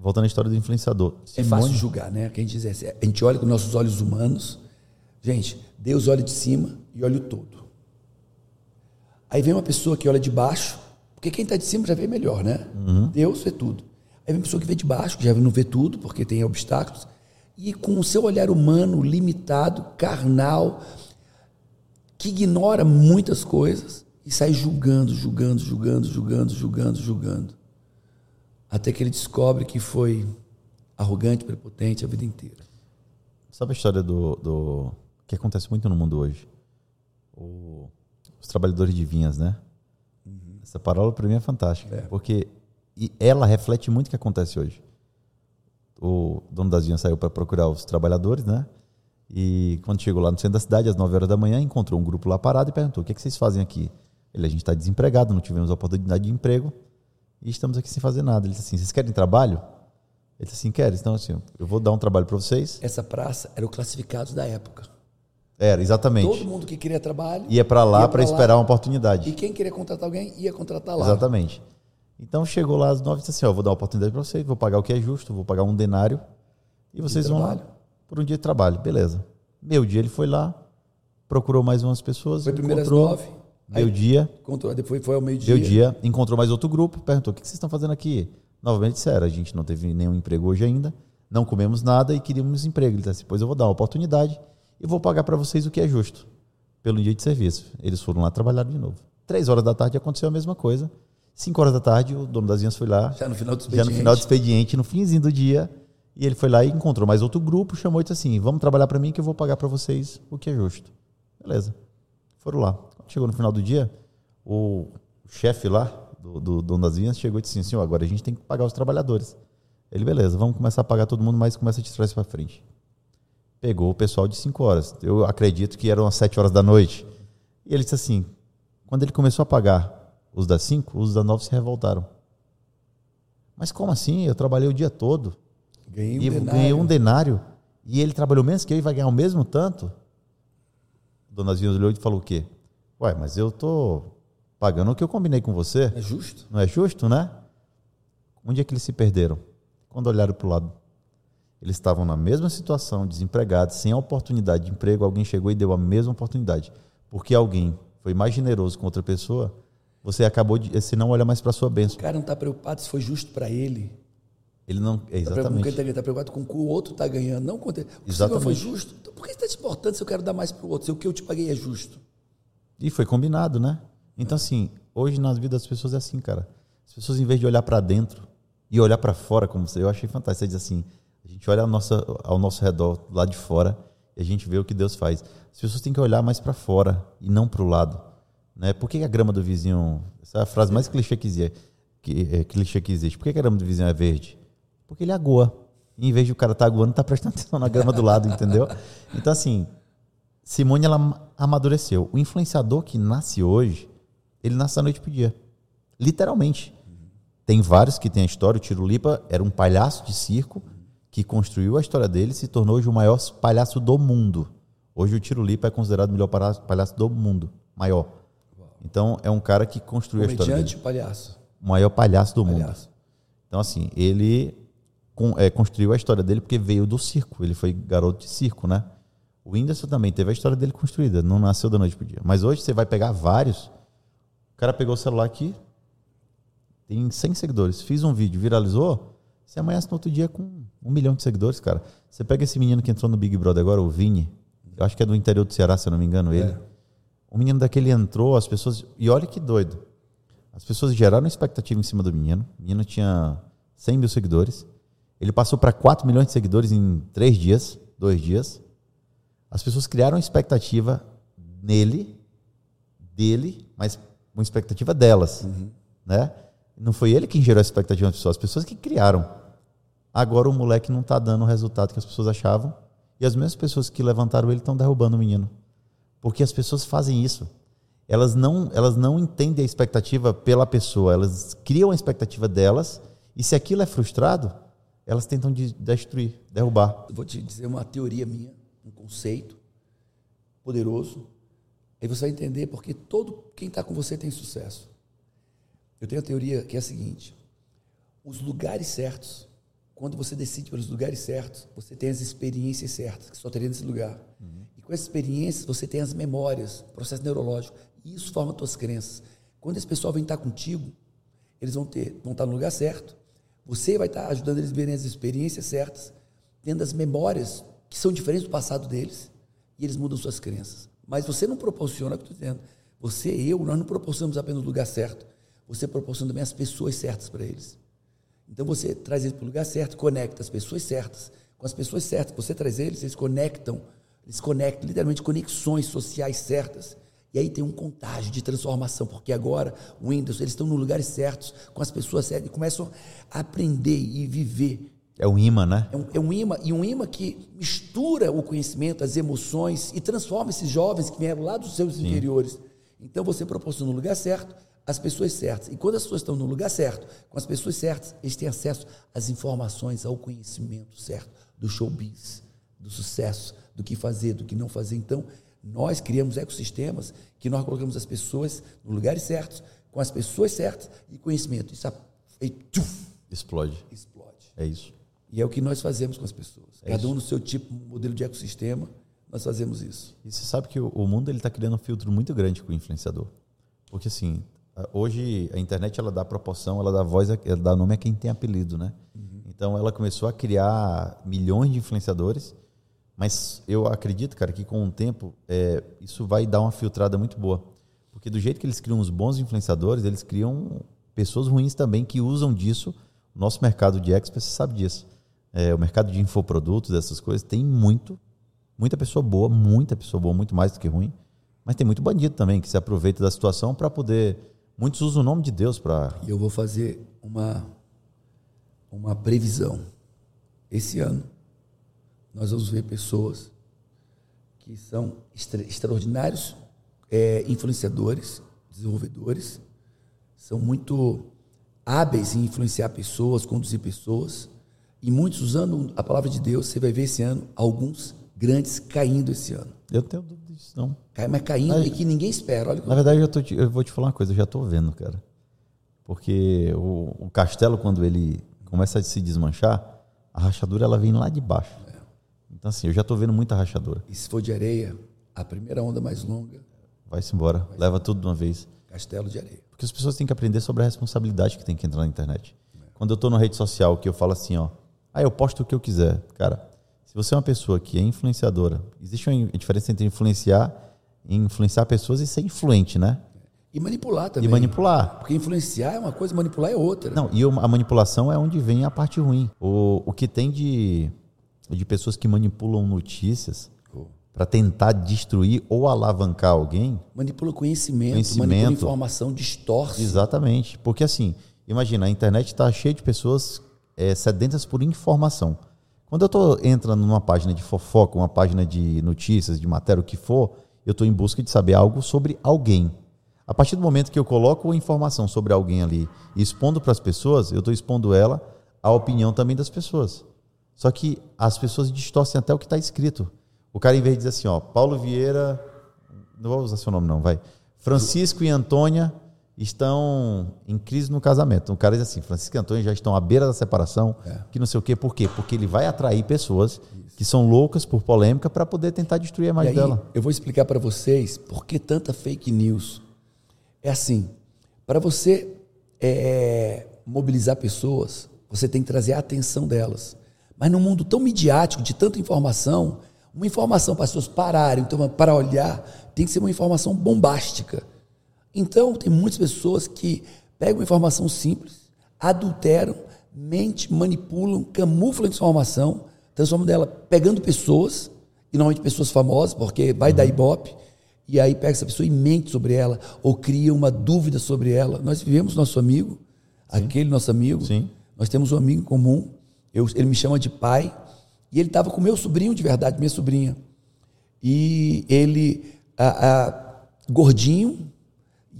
voltando à história do influenciador. É fácil julgar, né? Que a gente diz assim, a gente olha com nossos olhos humanos. Gente, Deus olha de cima e olha o todo. Aí vem uma pessoa que olha de baixo, porque quem está de cima já vê melhor, né? Uhum. Deus vê tudo. Aí vem uma pessoa que vê de baixo, que já não vê tudo, porque tem obstáculos, e com o seu olhar humano, limitado, carnal, que ignora muitas coisas e sai julgando, julgando, julgando, julgando, julgando, julgando. Até que ele descobre que foi arrogante, prepotente a vida inteira. Sabe a história do, do que acontece muito no mundo hoje? O, os trabalhadores de vinhas, né? Essa parábola para mim é fantástica, É. porque ela reflete muito o que acontece hoje. O dono das vinhas saiu para procurar os trabalhadores, né? E quando chegou lá no centro da cidade, às 9 horas da manhã, encontrou um grupo lá parado e perguntou: o que, é que vocês fazem aqui? Ele, a gente está desempregado, não tivemos oportunidade de emprego e estamos aqui sem fazer nada. Ele disse assim: vocês querem trabalho? Ele disse assim: quero. Então, assim, eu vou dar um trabalho para vocês. Essa praça era o classificados da época. Era, exatamente. Todo mundo que queria trabalho Ia para lá para esperar uma oportunidade. E quem queria contratar alguém ia contratar lá. Exatamente. Então chegou lá às nove e disse assim: ó, vou dar uma oportunidade para vocês, vou pagar o que é justo, vou pagar um denário e vocês vão lá trabalho. por um dia de trabalho. Beleza. Meio dia ele foi lá, procurou mais umas pessoas, Foi primeiro às encontrou. nove. Meio Aí- dia, Encontrou, depois foi ao meio-dia. meio dia, encontrou mais outro grupo, perguntou: o que vocês estão fazendo aqui? Novamente disseram: a gente não teve nenhum emprego hoje ainda, não comemos nada e queríamos emprego. Ele disse assim: pois eu vou dar uma oportunidade e vou pagar para vocês o que é justo pelo dia de serviço. Eles foram lá trabalhar de novo. Três horas da tarde aconteceu a mesma coisa. Cinco horas da tarde, o dono das vinhas foi lá, Já no final do já expediente. no final do expediente, no finzinho do dia, e ele foi lá e encontrou mais outro grupo, chamou e disse assim: vamos trabalhar para mim que eu vou pagar para vocês o que é justo. Beleza. Foram lá. Quando chegou no final do dia, o chefe lá, do, do dono das vinhas, chegou e disse assim: senhor, agora a gente tem que pagar os trabalhadores. Ele, beleza, vamos começar a pagar todo mundo, mas começa de trás para frente. Pegou o pessoal de 5 horas. Eu acredito que eram as 7 horas da noite. E ele disse assim: quando ele começou a pagar os das 5, os das 9 se revoltaram. Mas como assim? Eu trabalhei o dia todo Ganhei um e denário. ganhei um denário e ele trabalhou menos que eu e vai ganhar o mesmo tanto? Dona Zinha olhou e falou o quê? Ué, mas eu tô pagando o que eu combinei com você. É justo? Não é justo, né? Onde é que eles se perderam? Quando olharam para o lado. Eles estavam na mesma situação, desempregados, sem a oportunidade de emprego. Alguém chegou e deu a mesma oportunidade. Porque alguém foi mais generoso com outra pessoa, você acabou de. Você não olha mais para sua O bênção. cara não está preocupado se foi justo para ele. Ele não. é, Está preocupado, exatamente. tá preocupado com o que o outro está ganhando. Não com o Exatamente. foi justo. Então, por que você está se importando se eu quero dar mais para o outro? Se o que eu te paguei é justo? E foi combinado, né? Então, assim, hoje nas vidas das pessoas é assim, cara. As pessoas, em vez de olhar para dentro e olhar para fora, como você, eu achei fantástico. Você diz assim: a gente olha ao nosso, ao nosso redor, lá de fora, e a gente vê o que Deus faz. As pessoas têm que olhar mais para fora e não para o lado. Né? Por que a grama do vizinho. Essa é a frase mais clichê que existe. Que, é, clichê que existe. Por que a grama do vizinho é verde? Porque ele agoa. E em vez de o cara estar tá aguando, tá prestando atenção na grama do lado, entendeu? Então, assim, Simone ela amadureceu. O influenciador que nasce hoje, ele nasce da noite pro dia. Literalmente. Tem vários que tem a história. O Tiro Lipa era um palhaço de circo que construiu a história dele e se tornou hoje o maior palhaço do mundo. Hoje o Tiro Lipa é considerado o melhor palhaço do mundo. Maior. Então é um cara que construiu a história dele. Comediante, palhaço. O maior palhaço do mundo. Palhaço. Então, assim, ele con- é, construiu a história dele porque veio do circo. Ele foi garoto de circo, né? O Whindersson também teve a história dele construída. Não nasceu da noite pro dia. Mas hoje você vai pegar vários. O cara pegou o celular aqui, tem 100 seguidores. Fiz um vídeo, viralizou. Você amanhece no outro dia com um milhão de seguidores, cara. Você pega esse menino que entrou no Big Brother agora, o Vini. Eu acho que é do interior do Ceará, se eu não me engano, ele. O menino daquele entrou, as pessoas. E olha que doido. As pessoas geraram expectativa em cima do menino. O menino tinha 100 mil seguidores. Ele passou para 4 milhões de seguidores em 3 dias, 2 dias. As pessoas criaram expectativa nele, dele, mas uma expectativa delas. Né? Não foi ele que gerou a expectativa das pessoas, as pessoas que criaram. Agora o moleque não está dando o resultado que as pessoas achavam. E as mesmas pessoas que levantaram ele estão derrubando o menino. Porque as pessoas fazem isso. Elas não, elas não entendem a expectativa pela pessoa, elas criam a expectativa delas, e se aquilo é frustrado, elas tentam de- destruir, derrubar. Eu vou te dizer uma teoria minha, um conceito poderoso. Aí você vai entender porque todo quem está com você tem sucesso. Eu tenho a teoria que é a seguinte: os lugares certos, quando você decide pelos lugares certos, você tem as experiências certas, que só teria nesse lugar. E com essas experiências, você tem as memórias, processo neurológico. E isso forma tuas crenças. Quando esse pessoal vem estar contigo, eles vão ter, vão estar no lugar certo. Você vai estar ajudando eles a verem as experiências certas, tendo as memórias que são diferentes do passado deles, e eles mudam suas crenças. Mas você não proporciona, o que eu estou dizendo. Você eu, nós não proporcionamos apenas o lugar certo. Você proporciona também as pessoas certas para eles. Então você traz eles para o lugar certo, conecta as pessoas certas. Com as pessoas certas, você traz eles, eles conectam, eles conectam literalmente conexões sociais certas. E aí tem um contágio de transformação, porque agora o Windows, eles estão nos lugares certos, com as pessoas certas, e começam a aprender e viver. É um imã, né? É um, é um imã, e um imã que mistura o conhecimento, as emoções, e transforma esses jovens que vieram lá dos seus Sim. interiores. Então você proporciona o lugar certo, as pessoas certas. E quando as pessoas estão no lugar certo, com as pessoas certas, eles têm acesso às informações, ao conhecimento certo do showbiz, do sucesso, do que fazer, do que não fazer. Então, nós criamos ecossistemas que nós colocamos as pessoas nos lugares certos, com as pessoas certas e conhecimento. Isso e, tchuf, explode. Explode. É isso. E é o que nós fazemos com as pessoas. É Cada um no seu tipo, modelo de ecossistema, nós fazemos isso. E você sabe que o, o mundo ele está criando um filtro muito grande com o influenciador. Porque assim, hoje a internet ela dá proporção, ela dá voz, ela dá nome a quem tem apelido, né? Uhum. Então ela começou a criar milhões de influenciadores mas eu acredito, cara, que com o tempo é, isso vai dar uma filtrada muito boa. Porque do jeito que eles criam os bons influenciadores, eles criam pessoas ruins também que usam disso. O nosso mercado de expert, você sabe disso. É, o mercado de infoprodutos, essas coisas, tem muito, muita pessoa boa, muita pessoa boa, muito mais do que ruim. Mas tem muito bandido também que se aproveita da situação para poder. Muitos usam o nome de Deus para. Eu vou fazer uma, uma previsão. Esse ano, nós vamos ver pessoas que são extra, extraordinários é, influenciadores, desenvolvedores, são muito hábeis em influenciar pessoas, conduzir pessoas, e muitos usando a palavra de Deus. Você vai ver esse ano alguns grandes caindo esse ano. Eu tenho dúvida disso, não. Cai, mas caindo mas, e que ninguém espera. Olha na verdade, eu, tô, eu, vou te falar uma coisa, eu já estou vendo, cara. Porque o, o, castelo, quando ele começa a se desmanchar, a rachadura ela vem lá de baixo. Então, assim, eu já estou vendo muita rachadura. E se for de areia, a primeira onda mais longa. Vai-se embora, vai leva tudo de uma vez. Castelo de areia. Porque as pessoas têm que aprender sobre a responsabilidade que tem que entrar na internet. É. Quando eu estou na rede social, que eu falo assim, ó, ah, eu posto o que eu quiser. Cara, se você é uma pessoa que é influenciadora, existe uma diferença entre influenciar e influenciar pessoas e ser influente, né? E manipular também. E manipular. Porque influenciar é uma coisa, manipular é outra. Não, e a manipulação é onde vem a parte ruim. O, o que tem de de pessoas que manipulam notícias oh. para tentar destruir ou alavancar alguém. Manipula conhecimento, conhecimento, manipula informação, distorce. Exatamente. Porque assim, imagina, a internet está cheia de pessoas é, sedentas por informação. Quando eu estou entrando numa página de fofoca, uma página de notícias, de matéria, o que for, eu estou em busca de saber algo sobre alguém. A partir do momento que eu coloco informação sobre alguém ali e expondo para as pessoas, eu estou expondo ela à opinião também das pessoas. Só que as pessoas distorcem até o que está escrito. O cara, em vez de dizer assim, ó, Paulo Vieira, não vou usar seu nome não, vai. Francisco e Antônia estão em crise no casamento. O cara diz assim, Francisco e Antônia já estão à beira da separação, é. que não sei o quê. Por quê? Porque ele vai atrair pessoas Isso. que são loucas por polêmica para poder tentar destruir a imagem aí, dela. Eu vou explicar para vocês por que tanta fake news. É assim, para você é, mobilizar pessoas, você tem que trazer a atenção delas. Mas num mundo tão midiático, de tanta informação, uma informação para as pessoas pararem, então, para olhar, tem que ser uma informação bombástica. Então, tem muitas pessoas que pegam informação simples, adulteram, mente, manipulam, camuflam a informação, transformam dela pegando pessoas, e normalmente pessoas famosas, porque vai uhum. dar ibope, e aí pega essa pessoa e mente sobre ela, ou cria uma dúvida sobre ela. Nós vivemos nosso amigo, Sim. aquele nosso amigo, Sim. nós temos um amigo em comum, eu, ele me chama de pai. E ele estava com meu sobrinho de verdade, minha sobrinha. E ele, a, a, gordinho,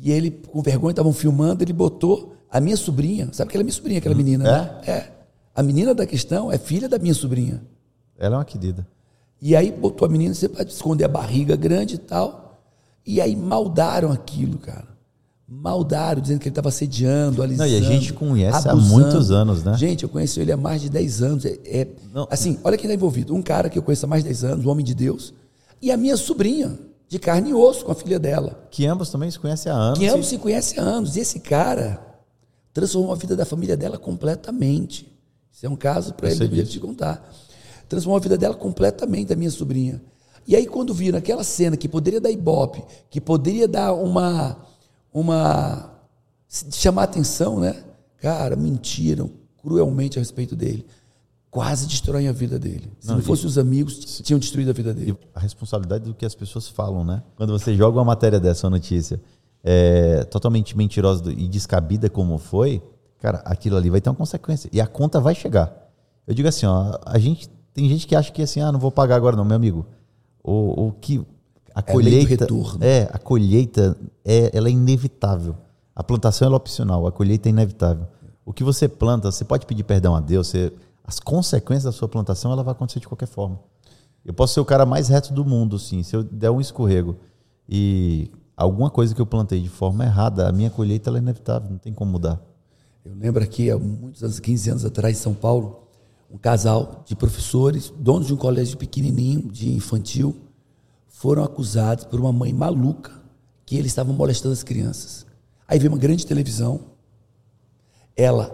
e ele, com vergonha, estavam filmando, ele botou a minha sobrinha. Sabe aquela minha sobrinha, aquela hum, menina, é? né? É. A menina da questão é filha da minha sobrinha. Ela é uma querida. E aí botou a menina, você pode esconder a barriga grande e tal. E aí maldaram aquilo, cara maldaram, dizendo que ele estava assediando, alisando. Não, e a gente conhece abusando. há muitos anos, né? Gente, eu conheço ele há mais de 10 anos. É, é assim, olha quem está envolvido. Um cara que eu conheço há mais de 10 anos, um homem de Deus, e a minha sobrinha. de carne e osso com a filha dela. Que ambos também se conhecem há anos. Que ambos se conhecem há anos. E esse cara transformou a vida da família dela completamente. Isso é um caso para ele, eu te contar. Transformou a vida dela completamente, da minha sobrinha. E aí, quando viram aquela cena que poderia dar ibope, que poderia dar uma. Uma chamar atenção, né? Cara, mentiram cruelmente a respeito dele quase destroem a vida dele. Se não, não fossem os amigos, tinham destruído a vida dele. a responsabilidade do que as pessoas falam, né? Quando você joga uma matéria dessa, uma notícia, é, totalmente mentirosa e descabida como foi, cara, aquilo ali vai ter uma consequência. E a conta vai chegar. Eu digo assim, ó, a gente tem gente que acha que assim, ah, não vou pagar agora não, meu amigo. O, o que a é colheita é a colheita é ela é inevitável. A plantação é opcional, a colheita é inevitável. O que você planta, você pode pedir perdão a Deus, você as consequências da sua plantação ela vai acontecer de qualquer forma. Eu posso ser o cara mais reto do mundo, sim. Se eu der um escorrego e alguma coisa que eu plantei de forma errada, a minha colheita é inevitável, não tem como mudar. Eu lembro aqui, há muitos anos, 15 anos atrás, em São Paulo, um casal de professores, donos de um colégio pequenininho, de infantil, foram acusados por uma mãe maluca que eles estavam molestando as crianças. Aí veio uma grande televisão, ela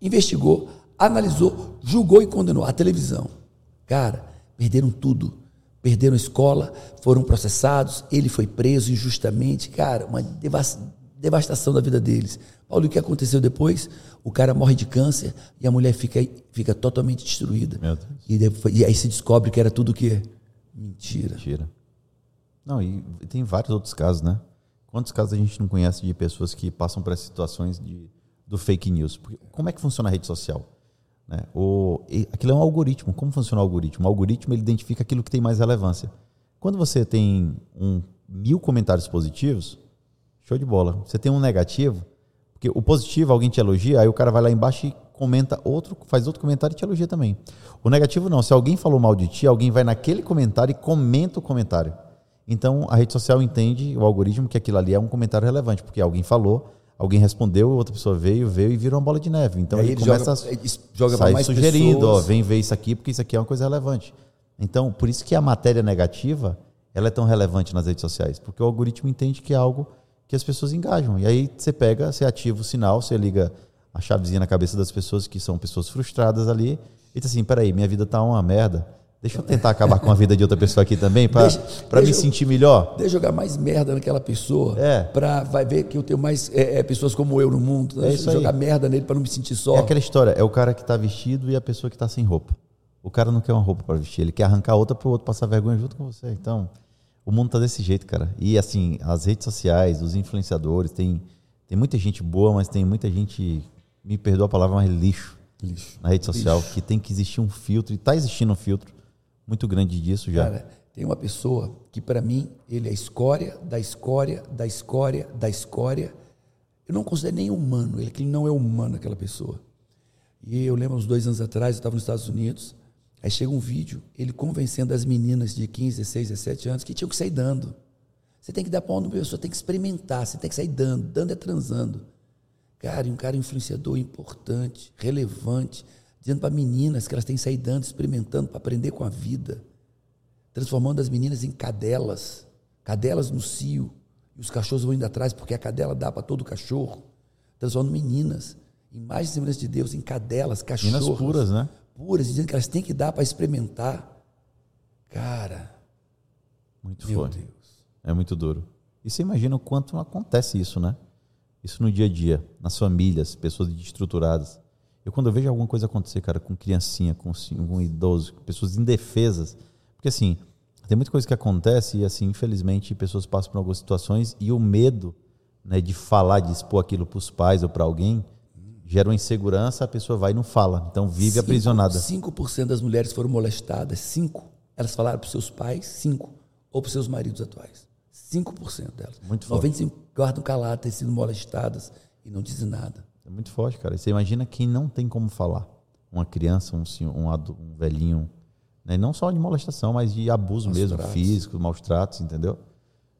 investigou, analisou, julgou e condenou. A televisão. Cara, perderam tudo. Perderam a escola, foram processados, ele foi preso injustamente. Cara, uma devastação da vida deles. Paulo, o que aconteceu depois? O cara morre de câncer e a mulher fica, fica totalmente destruída. E, depois, e aí se descobre que era tudo o quê? Mentira. Mentira. Não, e tem vários outros casos, né? Quantos casos a gente não conhece de pessoas que passam por situações de, do fake news? Porque como é que funciona a rede social? Né? O, aquilo é um algoritmo. Como funciona o algoritmo? O algoritmo ele identifica aquilo que tem mais relevância. Quando você tem um, mil comentários positivos, show de bola. Você tem um negativo, porque o positivo, alguém te elogia, aí o cara vai lá embaixo e comenta outro, faz outro comentário e te elogia também. O negativo não. Se alguém falou mal de ti, alguém vai naquele comentário e comenta o comentário. Então a rede social entende, o algoritmo, que aquilo ali é um comentário relevante, porque alguém falou, alguém respondeu, outra pessoa veio, veio e virou uma bola de neve. Então ele, ele, começa joga, a joga sair mais sugerindo, ó, vem ver isso aqui porque isso aqui é uma coisa relevante. Então, por isso que a matéria negativa ela é tão relevante nas redes sociais, porque o algoritmo entende que é algo que as pessoas engajam. E aí você pega, você ativa o sinal, você liga a chavezinha na cabeça das pessoas que são pessoas frustradas ali e diz assim, peraí, minha vida tá uma merda Deixa eu tentar acabar com a vida de outra pessoa aqui também, para me sentir melhor. Deixa eu jogar mais merda naquela pessoa, é. para vai ver que eu tenho mais é, é, pessoas como eu no mundo. É isso jogar aí. merda nele para não me sentir só. É aquela história, é o cara que está vestido e a pessoa que está sem roupa. O cara não quer uma roupa para vestir, ele quer arrancar outra para o outro passar vergonha junto com você. Então, o mundo tá desse jeito, cara. E assim, as redes sociais, os influenciadores, tem, tem muita gente boa, mas tem muita gente, me perdoa a palavra, mas lixo, lixo. na rede social, lixo. que tem que existir um filtro, e está existindo um filtro muito grande disso já. Cara, tem uma pessoa que, para mim, ele é escória da escória, da escória, da escória. Eu não considero nem humano, ele que não é humano, aquela pessoa. E eu lembro, uns dois anos atrás, eu estava nos Estados Unidos, aí chega um vídeo, ele convencendo as meninas de 15, 16, 17 anos que tinham que sair dando. Você tem que dar para uma pessoa, tem que experimentar, você tem que sair dando. Dando é transando. Cara, um cara influenciador importante, relevante, dizendo para meninas que elas têm que sair dando, experimentando para aprender com a vida, transformando as meninas em cadelas, cadelas no cio, e os cachorros vão indo atrás porque a cadela dá para todo cachorro, transformando meninas, imagens e semelhança de Deus, em cadelas, cachorros. Meninas puras, né? Puras, dizendo que elas têm que dar para experimentar. Cara, muito meu forte. Deus. É muito duro. E você imagina o quanto não acontece isso, né? Isso no dia a dia, nas famílias, pessoas destruturadas. Eu, quando eu vejo alguma coisa acontecer, cara, com criancinha, com, um idoso, pessoas indefesas, porque assim, tem muita coisa que acontece e, assim, infelizmente, pessoas passam por algumas situações e o medo né, de falar, de expor aquilo para os pais ou para alguém, gera uma insegurança, a pessoa vai e não fala. Então, vive cinco, aprisionada. 5% das mulheres foram molestadas. 5%. Elas falaram para seus pais, 5%. Ou para os seus maridos atuais. 5% delas. Muito forte. 95% guardam calado, têm sido molestadas e não dizem nada. É muito forte, cara. Você imagina quem não tem como falar. Uma criança, um, um, um velhinho. Né? Não só de molestação, mas de abuso maus mesmo, tratos. físico, maus tratos, entendeu?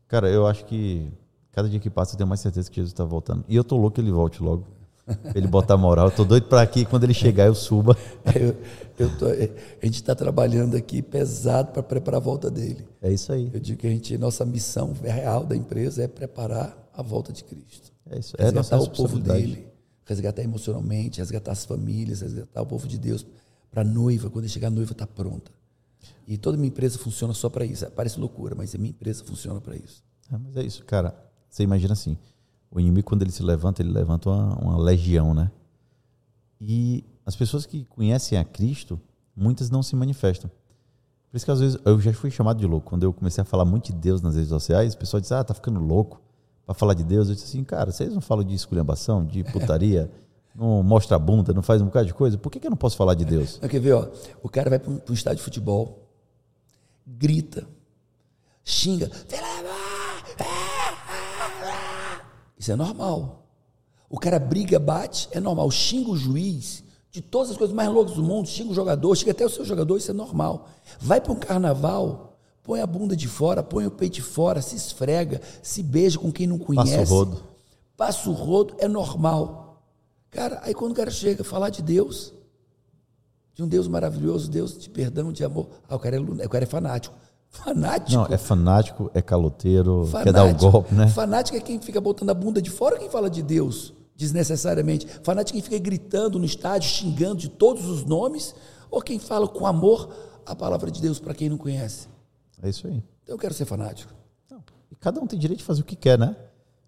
Cara, eu acho que cada dia que passa eu tenho mais certeza que Jesus está voltando. E eu tô louco que ele volte logo. Ele botar moral. Eu tô doido para aqui, quando ele chegar, eu suba. Eu, eu tô, a gente está trabalhando aqui pesado para preparar a volta dele. É isso aí. Eu digo que a gente, nossa missão real da empresa é preparar a volta de Cristo. É isso. É nossa o povo dele, resgatar emocionalmente, resgatar as famílias, resgatar o povo de Deus para a noiva, quando chegar a noiva está pronta. E toda minha empresa funciona só para isso. Parece loucura, mas a minha empresa funciona para isso. É, mas é isso, cara. Você imagina assim: o inimigo, quando ele se levanta, ele levanta uma, uma legião, né? E as pessoas que conhecem a Cristo, muitas não se manifestam. Por isso que às vezes eu já fui chamado de louco. Quando eu comecei a falar muito de Deus nas redes sociais, o pessoal diz: Ah, tá ficando louco para falar de Deus. Eu disse assim: Cara, vocês não falam de esculhambação, de putaria, não mostra a bunda, não faz um bocado de coisa? Por que, que eu não posso falar de Deus? Não, quer ver, ó? O cara vai para um, estádio de futebol, grita, xinga. "Filha da mãe!" Isso é normal. O cara briga, bate, é normal. Xinga o juiz de todas as coisas mais loucas do mundo, xinga o jogador, xinga até o seu jogador, isso é normal. Vai para um carnaval, põe a bunda de fora, põe o peito de fora, se esfrega, se beija com quem não conhece. Passa o rodo. Passa o rodo, é normal. Cara, aí quando o cara chega a falar de Deus, de um Deus maravilhoso, Deus de perdão, de amor, ah, o cara é, o cara é fanático. Fanático. Não, é fanático, é caloteiro, quer dar o golpe, né? Fanático é quem fica botando a bunda de fora, quem fala de Deus desnecessariamente. Fanático é quem fica gritando no estádio, xingando de todos os nomes, ou quem fala com amor a palavra de Deus para quem não conhece. É isso aí. Então eu quero ser fanático. Não. E cada um tem direito de fazer o que quer, né?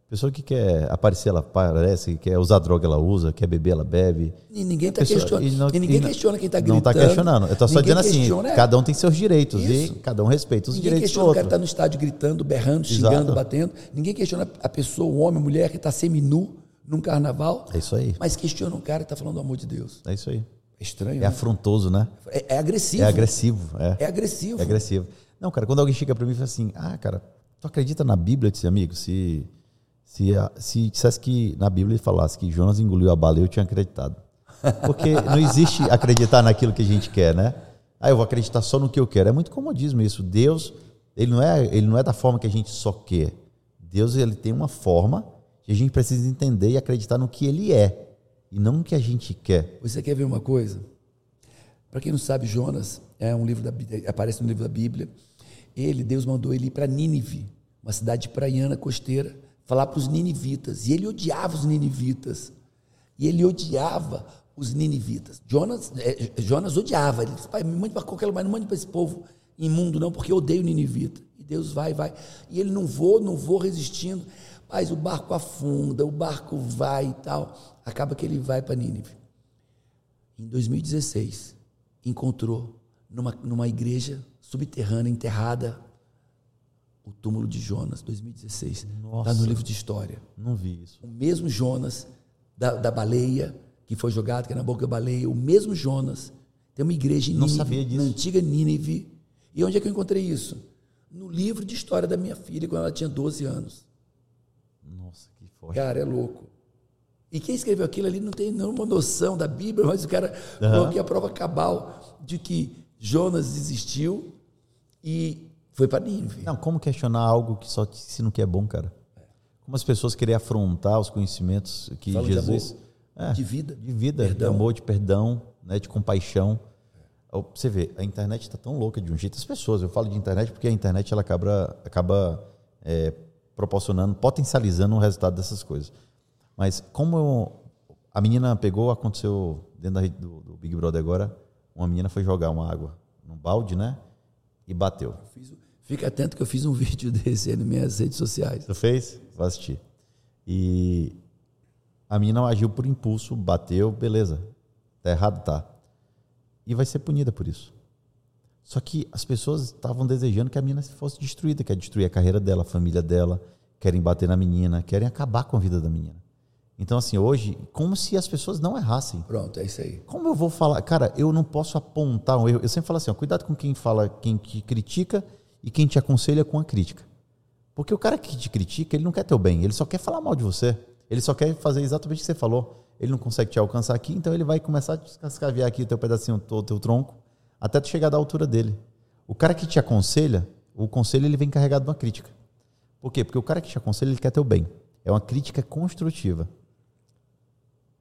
Pessoa que quer aparecer, ela aparece, quer usar droga, ela usa, quer beber, ela bebe. E ninguém está questionando. e não- e ninguém e questiona quem está gritando. Não está questionando. Eu estou só Ninguém dizendo assim, questiona, é. cada um tem seus direitos Isso. e cada um respeita os Ninguém direitos do questiona o cara outro. que está no estádio gritando, berrando, Exato. xingando, batendo. Ninguém questiona a pessoa, o homem, a mulher que está seminu num carnaval. É isso aí. Mas questiona um cara que está falando do amor de Deus. É isso aí. É estranho, É né? afrontoso, né? É, é agressivo. É agressivo. É. É agressivo. É agressivo. Não, cara, quando alguém chega pra mim e fala assim, ah, cara, tu acredita na Bíblia? Disse, amigo, se, se, a- se dissesse que na Bíblia ele falasse que Jonas engoliu a baleia, eu tinha acreditado. Porque não existe acreditar naquilo que a gente quer, né? Ah, eu vou acreditar só no que eu quero. É muito comodismo isso. Deus, ele não é, ele não é da forma que a gente só quer. Deus, ele tem uma forma que a gente precisa entender e acreditar no que ele é e não no que a gente quer. Você quer ver uma coisa? Para quem não sabe, Jonas é um livro da Bí- aparece no livro da Bíblia. Ele, Deus mandou ele ir para Nínive, uma cidade praiana costeira, falar para os ninivitas. E ele odiava os ninivitas. E ele odiava os ninivitas. Jonas, eh, Jonas odiava. Ele disse, pai, me mande para qualquer lugar, não mande para esse povo imundo, não, porque eu odeio ninivita. E Deus vai, vai. E ele não vou, não vou resistindo. Mas o barco afunda, o barco vai e tal. Acaba que ele vai para Nínive. Em 2016, encontrou numa, numa igreja subterrânea, enterrada, o túmulo de Jonas, 2016. Está no livro de história. Não vi isso. O mesmo Jonas da, da baleia, que foi jogado, que é na boca da baleia, o mesmo Jonas. Tem uma igreja em Nínive, na antiga Nínive. E onde é que eu encontrei isso? No livro de história da minha filha, quando ela tinha 12 anos. Nossa, que forte. Cara, é louco. E quem escreveu aquilo ali não tem nenhuma noção da Bíblia, mas o cara Aham. colocou aqui a prova cabal de que Jonas existiu e foi para Nínive. Não, como questionar algo que só te ensina o que é bom, cara? Como as pessoas querem afrontar os conhecimentos que Fala de Jesus. amor, É, de vida, de vida, de perdão. amor, de perdão, né, de compaixão. Você vê, a internet está tão louca de um jeito. As pessoas, eu falo de internet porque a internet ela acaba, acaba é, proporcionando, potencializando o resultado dessas coisas. Mas como eu- a menina pegou, aconteceu dentro da do, do Big Brother agora, uma menina foi jogar uma água num balde, né? E bateu. Fiz- Fica atento que eu fiz um vídeo desse aí nas minhas redes sociais. Tu fez? Vou assistir. E a menina agiu por impulso, bateu, beleza. Tá errado, tá. E vai ser punida por isso. Só que as pessoas estavam desejando que a menina fosse destruída, quer destruir a carreira dela, a família dela, querem bater na menina, querem acabar com a vida da menina. Então, assim, hoje, como se as pessoas não errassem. Pronto, é isso aí. Como eu vou falar? Cara, eu não posso apontar um erro. Eu sempre falo assim, ó, cuidado com quem fala, quem te critica e quem te aconselha com a crítica. Porque o cara que te critica, ele não quer teu bem, ele só quer falar mal de você. Ele só quer fazer exatamente o que você falou. Ele não consegue te alcançar aqui, então ele vai começar a descascaviar aqui o teu pedacinho, o teu tronco, até tu chegar da altura dele. O cara que te aconselha, o conselho ele vem carregado de uma crítica. Por quê? Porque o cara que te aconselha, ele quer teu bem. É uma crítica construtiva.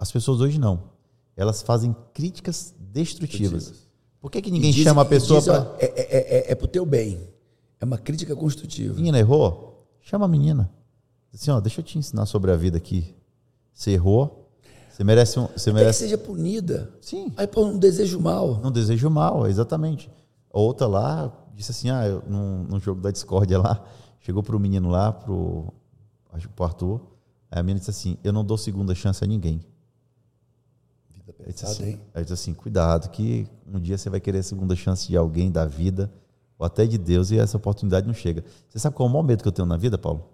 As pessoas hoje não. Elas fazem críticas destrutivas. Destrutivas. Por que, que ninguém diz- chama a pessoa diz, para. é, é, é, é pro teu bem. É uma crítica construtiva. Menina errou? Chama a menina. Assim, ó, deixa eu te ensinar sobre a vida aqui. Você errou, você merece um. Você Até que merece. seja punida. Sim. Aí, pô, um desejo mal. Não desejo mal, exatamente. A outra lá disse assim: ah, eu, num, num jogo da discórdia lá, chegou pro menino lá, pro, acho que pro Arthur. Aí a menina disse assim: eu não dou segunda chance a ninguém. Aí disse, assim, aí disse assim: cuidado, que um dia você vai querer a segunda chance de alguém, da vida, ou até de Deus, e essa oportunidade não chega. Você sabe qual é o maior medo que eu tenho na vida, Paulo?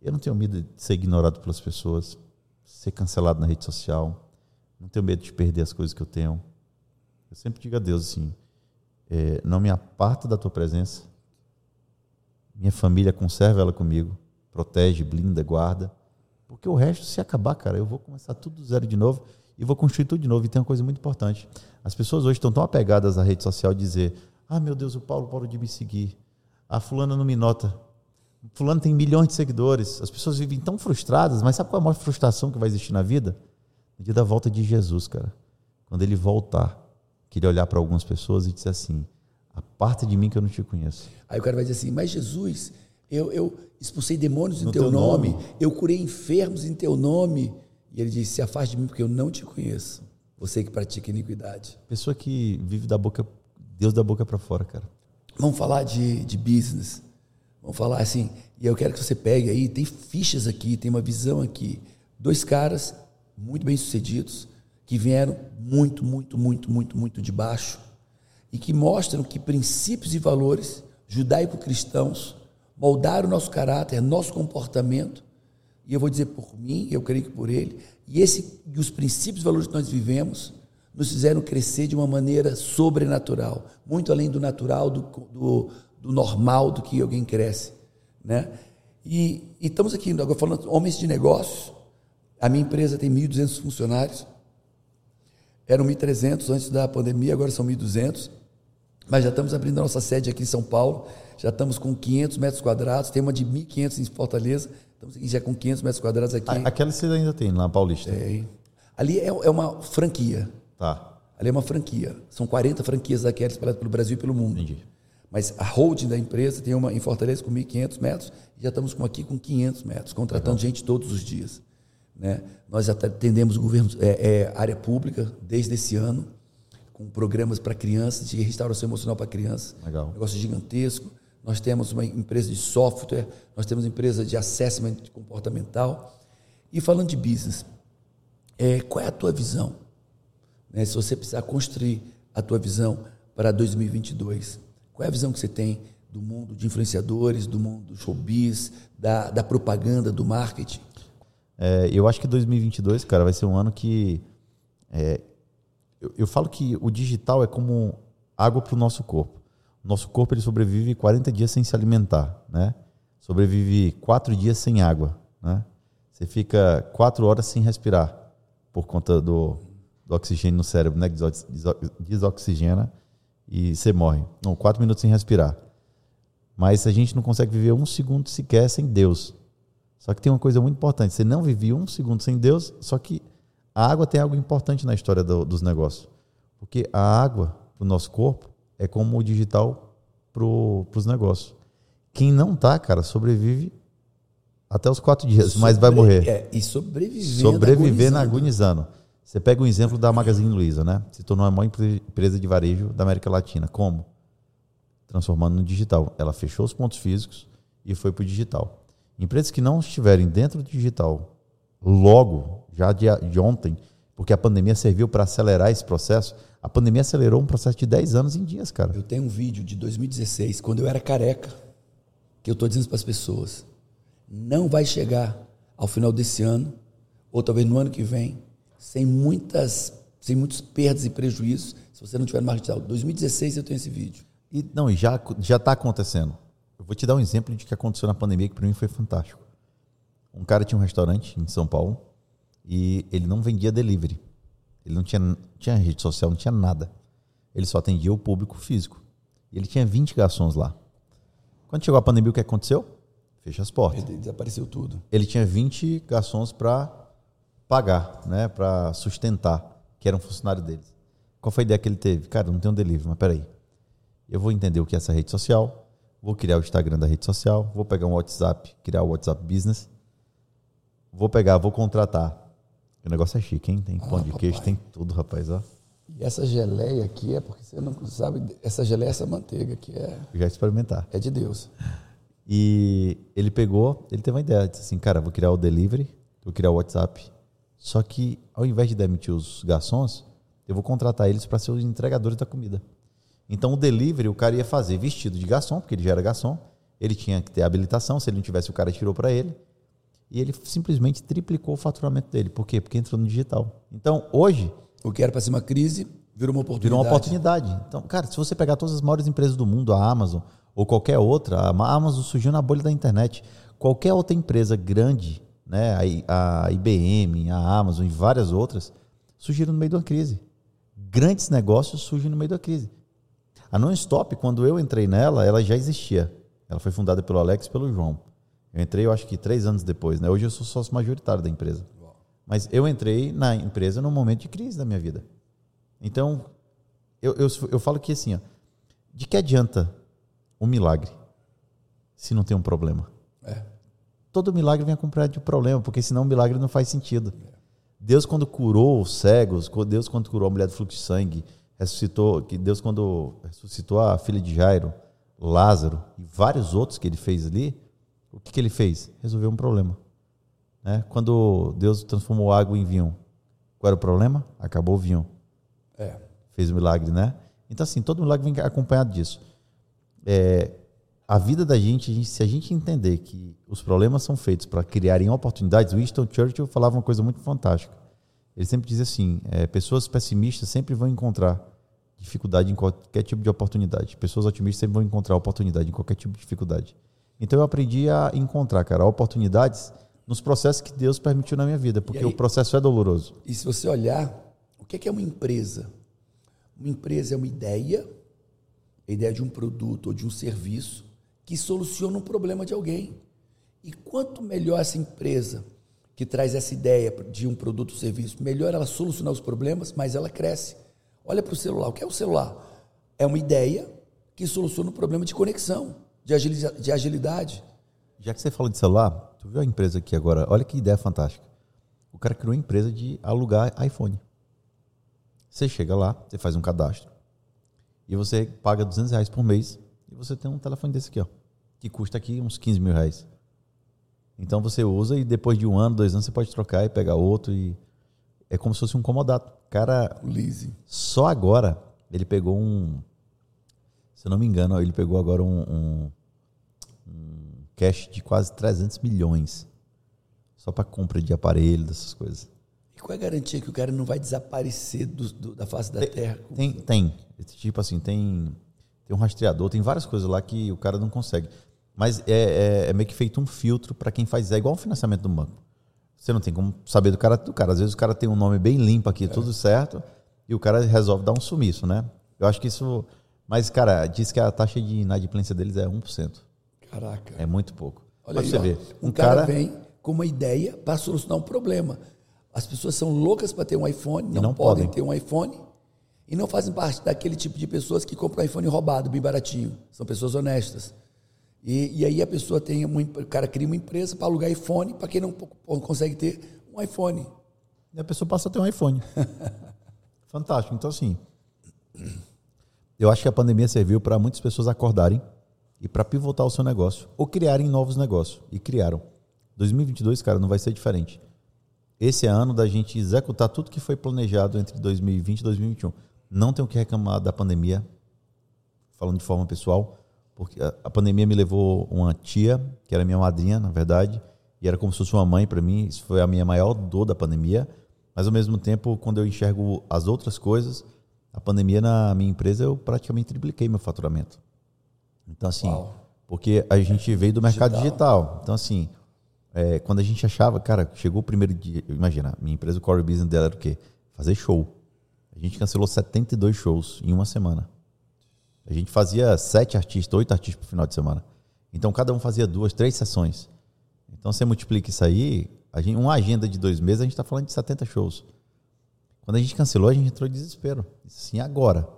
Eu não tenho medo de ser ignorado pelas pessoas, ser cancelado na rede social, não tenho medo de perder as coisas que eu tenho. Eu sempre digo a Deus assim: é, não me aparta da tua presença, minha família conserva ela comigo, protege, blinda, guarda, porque o resto, se acabar, cara, eu vou começar tudo do zero de novo e vou construir tudo de novo. E tem uma coisa muito importante: as pessoas hoje estão tão apegadas à rede social dizer, ah, meu Deus, o Paulo parou de me seguir, a fulana não me nota. Fulano tem milhões de seguidores. As pessoas vivem tão frustradas, mas sabe qual é a maior frustração que vai existir na vida? No dia da volta de Jesus, cara. Quando ele voltar, que ele olhar para algumas pessoas e dizer assim: aparta de mim que eu não te conheço. Aí o cara vai dizer assim, mas Jesus, eu, eu expulsei demônios em No teu, teu nome, nome. eu curei enfermos em teu nome. E ele diz, se afaste de mim porque eu não te conheço. Você que pratica iniquidade. Pessoa que vive da boca, Deus da boca para fora, cara. Vamos falar de, de business. Vamos falar assim, e eu quero que você pegue aí, tem fichas aqui, tem uma visão aqui. Dois caras muito bem sucedidos, que vieram muito, muito, muito, muito, muito de baixo, e que mostram que princípios e valores judaico-cristãos moldaram nosso caráter, nosso comportamento, e eu vou dizer por mim, eu creio que por ele, e, esse, e os princípios e valores que nós vivemos nos fizeram crescer de uma maneira sobrenatural, muito além do natural, do, do, do normal do que alguém cresce. Né? E, e estamos aqui agora falando homens de negócios. A minha empresa tem 1.200 funcionários. Eram 1.300 antes da pandemia, agora são 1.200. Mas já estamos abrindo a nossa sede aqui em São Paulo. Já estamos com 500 metros quadrados. Tem uma de 1.500 em Fortaleza. Estamos aqui já com 500 metros quadrados aqui. Aquela você ainda tem lá, Paulista. Tem. Ali é, é uma franquia. Tá, Ali é uma franquia. São 40 franquias daquela espalhadas pelo Brasil e pelo mundo. entendi. Mas a holding da empresa tem uma em Fortaleza com 1.500 metros e já estamos com aqui com 500 metros, contratando gente todos os dias. Né? Nós já atendemos o governo, é, é, área pública desde esse ano, com programas para crianças, de restauração emocional para crianças. Legal. Um negócio gigantesco. Nós temos uma empresa de software, nós temos uma empresa de assessment comportamental. E falando de business, é, qual é a tua visão? Né, se você precisar construir a tua visão para 2022, qual é a visão que você tem do mundo de influenciadores, do mundo do showbiz, da, da propaganda, do marketing? É, eu acho que 2022, cara, vai ser um ano que. é, eu, eu falo que o digital é como água para o nosso corpo. Nosso corpo ele sobrevive 40 dias sem se alimentar, né? Sobrevive 4 dias sem água, né? Você fica 4 horas sem respirar por conta do, do oxigênio no cérebro, né? Desoxigena e você morre. Não, 4 minutos sem respirar. Mas a gente não consegue viver um segundo sequer sem Deus. Só que tem uma coisa muito importante: você não vive um segundo sem Deus, só que a água tem algo importante na história do- dos negócios. Porque a água para o nosso corpo é como o digital para os negócios. Quem não tá, cara, sobrevive até os quatro dias, mas vai Sobre- morrer. É, e sobrevivendo. Sobrevivendo agonizando. agonizando. Você pega o exemplo da Magazine Luiza, né? Se tornou a maior empre- empresa de varejo da América Latina. Como? Transformando no digital. Ela fechou os pontos físicos e foi para o digital. Empresas que não estiverem dentro do digital logo, já de, de ontem, porque a pandemia serviu para acelerar esse processo, a pandemia acelerou um processo de 10 anos em dias, cara. Eu tenho um vídeo de 2016, quando eu era careca, que eu estou dizendo para as pessoas: não vai chegar ao final desse ano, ou talvez no ano que vem, sem muitas, sem muitos perdas e prejuízos, se você não tiver no marketing digital. 2016 eu tenho esse vídeo. E, não, e já já está acontecendo. Eu vou te dar um exemplo de que aconteceu na pandemia que para mim foi fantástico. Um cara tinha um restaurante em São Paulo e ele não vendia delivery. Ele não tinha, tinha rede social, não tinha nada. Ele só atendia o público físico. E ele tinha 20 garçons lá. Quando chegou a pandemia, o que aconteceu? Fecha as portas. Desapareceu tudo. Ele tinha 20 garçons para pagar, né, para sustentar, que era um funcionário deles. Qual foi a ideia que ele teve? Cara, não tem um delivery, mas peraí. Eu vou entender o que é essa rede social, vou criar o Instagram da rede social, vou pegar um WhatsApp, criar o WhatsApp Business, vou pegar, vou contratar. O negócio é chique, hein? Tem pão ah, de queijo, tem tudo, rapaz, ó. E essa geleia aqui é porque você não sabe, essa geleia, essa manteiga que é. Já experimentar. É de Deus. E ele pegou, ele teve uma ideia, disse assim, cara, vou criar o delivery, vou criar o WhatsApp. Só que ao invés de demitir os garçons, eu vou contratar eles para ser os entregadores da comida. Então o delivery o cara ia fazer vestido de garçom, porque ele já era garçom, ele tinha que ter habilitação, se ele não tivesse o cara tirou para ele. E ele simplesmente triplicou o faturamento dele. Por quê? Porque entrou no digital. Então, hoje, o que era para ser uma crise virou uma oportunidade. Virou uma oportunidade. Então, cara, se você pegar todas as maiores empresas do mundo, a Amazon ou qualquer outra, a Amazon surgiu na bolha da internet. Qualquer outra empresa grande, né, a IBM, a Amazon e várias outras, surgiram no meio de uma crise. Grandes negócios surgem no meio da crise. A Non-Stop, quando eu entrei nela, ela já existia. Ela foi fundada pelo Alex e pelo João. Eu entrei, eu acho que três anos depois. Né? Hoje eu sou sócio majoritário da empresa. Mas eu entrei na empresa num momento de crise da minha vida. Então, eu, eu, eu falo que assim, ó, de que adianta um milagre se não tem um problema? É. Todo milagre vem acompanhado de problema, porque senão o milagre não faz sentido. É. Deus, quando curou os cegos, Deus, quando curou a mulher do fluxo de sangue, ressuscitou, que Deus, quando ressuscitou a filha de Jairo, Lázaro e vários outros que ele fez ali, o que, que ele fez? Resolveu um problema. Né? Quando Deus transformou água em vinho, qual era o problema? Acabou o vinho. É. Fez o um milagre, né? Então, assim, todo milagre vem acompanhado disso. É, a vida da gente, a gente, se a gente entender que os problemas são feitos para criarem oportunidades, Winston Churchill falava uma coisa muito fantástica. Ele sempre dizia assim: é, pessoas pessimistas sempre vão encontrar dificuldade em qualquer tipo de oportunidade. Pessoas otimistas sempre vão encontrar oportunidade em qualquer tipo de dificuldade. Então eu aprendi a encontrar, cara, oportunidades nos processos que Deus permitiu na minha vida, porque aí, o processo é doloroso. E se você olhar, o que é, é uma empresa? Uma empresa é uma ideia, a ideia de um produto ou de um serviço que soluciona um problema de alguém. E quanto melhor essa empresa que traz essa ideia de um produto ou serviço, melhor ela solucionar os problemas, mais ela cresce. Olha para o celular. O que é o celular? É uma ideia que soluciona um problema de conexão, de agilidade. Já que você falou de celular, Tu viu a empresa aqui agora? Olha que ideia fantástica. O cara criou uma empresa de alugar iPhone. Você chega lá, você faz um cadastro e você paga 200 reais por mês e você tem um telefone desse aqui, ó, que custa aqui uns 15 mil reais. Então você usa e depois de um ano, dois anos, você pode trocar e pegar outro e é como se fosse um comodato. Cara, leasing. Só agora ele pegou um, se eu não me engano, ele pegou agora um, um cash de quase 300 milhões só para compra de aparelho, dessas coisas. E qual é a garantia que o cara não vai desaparecer do, do, da face da tem, terra? Tem, tem. Tipo assim, tem, tem um rastreador, tem várias coisas lá que o cara não consegue. Mas é, é, é meio que feito um filtro para quem faz. É igual o financiamento do banco. Você não tem como saber do cara do cara. Às vezes o cara tem um nome bem limpo aqui, é. tudo certo, e o cara resolve dar um sumiço, né? Eu acho que isso. Mas, cara, diz que a taxa de inadimplência deles é 1%. Caraca. É muito pouco. Olha aí, você ver. Um, um cara, cara, vem com uma ideia para solucionar um problema. As pessoas são loucas para ter um iPhone, não, não podem, podem ter um iPhone e não fazem parte daquele tipo de pessoas que compram um iPhone roubado, bem baratinho. São pessoas honestas. E, e aí a pessoa tem um, o cara cria uma empresa para alugar iPhone para quem não consegue ter um iPhone. E a pessoa passa a ter um iPhone. Fantástico. Então assim, eu acho que a pandemia serviu para muitas pessoas acordarem e para pivotar o seu negócio ou criarem novos negócios. E criaram. 2022, cara, não vai ser diferente. Esse é ano da gente executar tudo que foi planejado entre 2020 e 2021. Não tenho que reclamar da pandemia, falando de forma pessoal, porque a pandemia me levou uma tia, que era minha madrinha, na verdade, e era como se fosse uma mãe para mim. Isso foi a minha maior dor da pandemia. Mas ao mesmo tempo, quando eu enxergo as outras coisas, a pandemia na minha empresa, eu praticamente tripliquei meu faturamento. Então, assim, Uau. porque a gente veio do mercado digital. digital. Então, assim, é, quando a gente achava, cara, chegou o primeiro dia, imagina, minha empresa, o core business dela era o quê? Fazer show. A gente cancelou 72 shows em uma semana. A gente fazia sete artistas, oito artistas por final de semana. Então, cada um fazia duas, três sessões. Então, você multiplica isso aí, a gente, uma agenda de dois meses, a gente está falando de 70 shows. Quando a gente cancelou, a gente entrou em desespero. Sim, agora.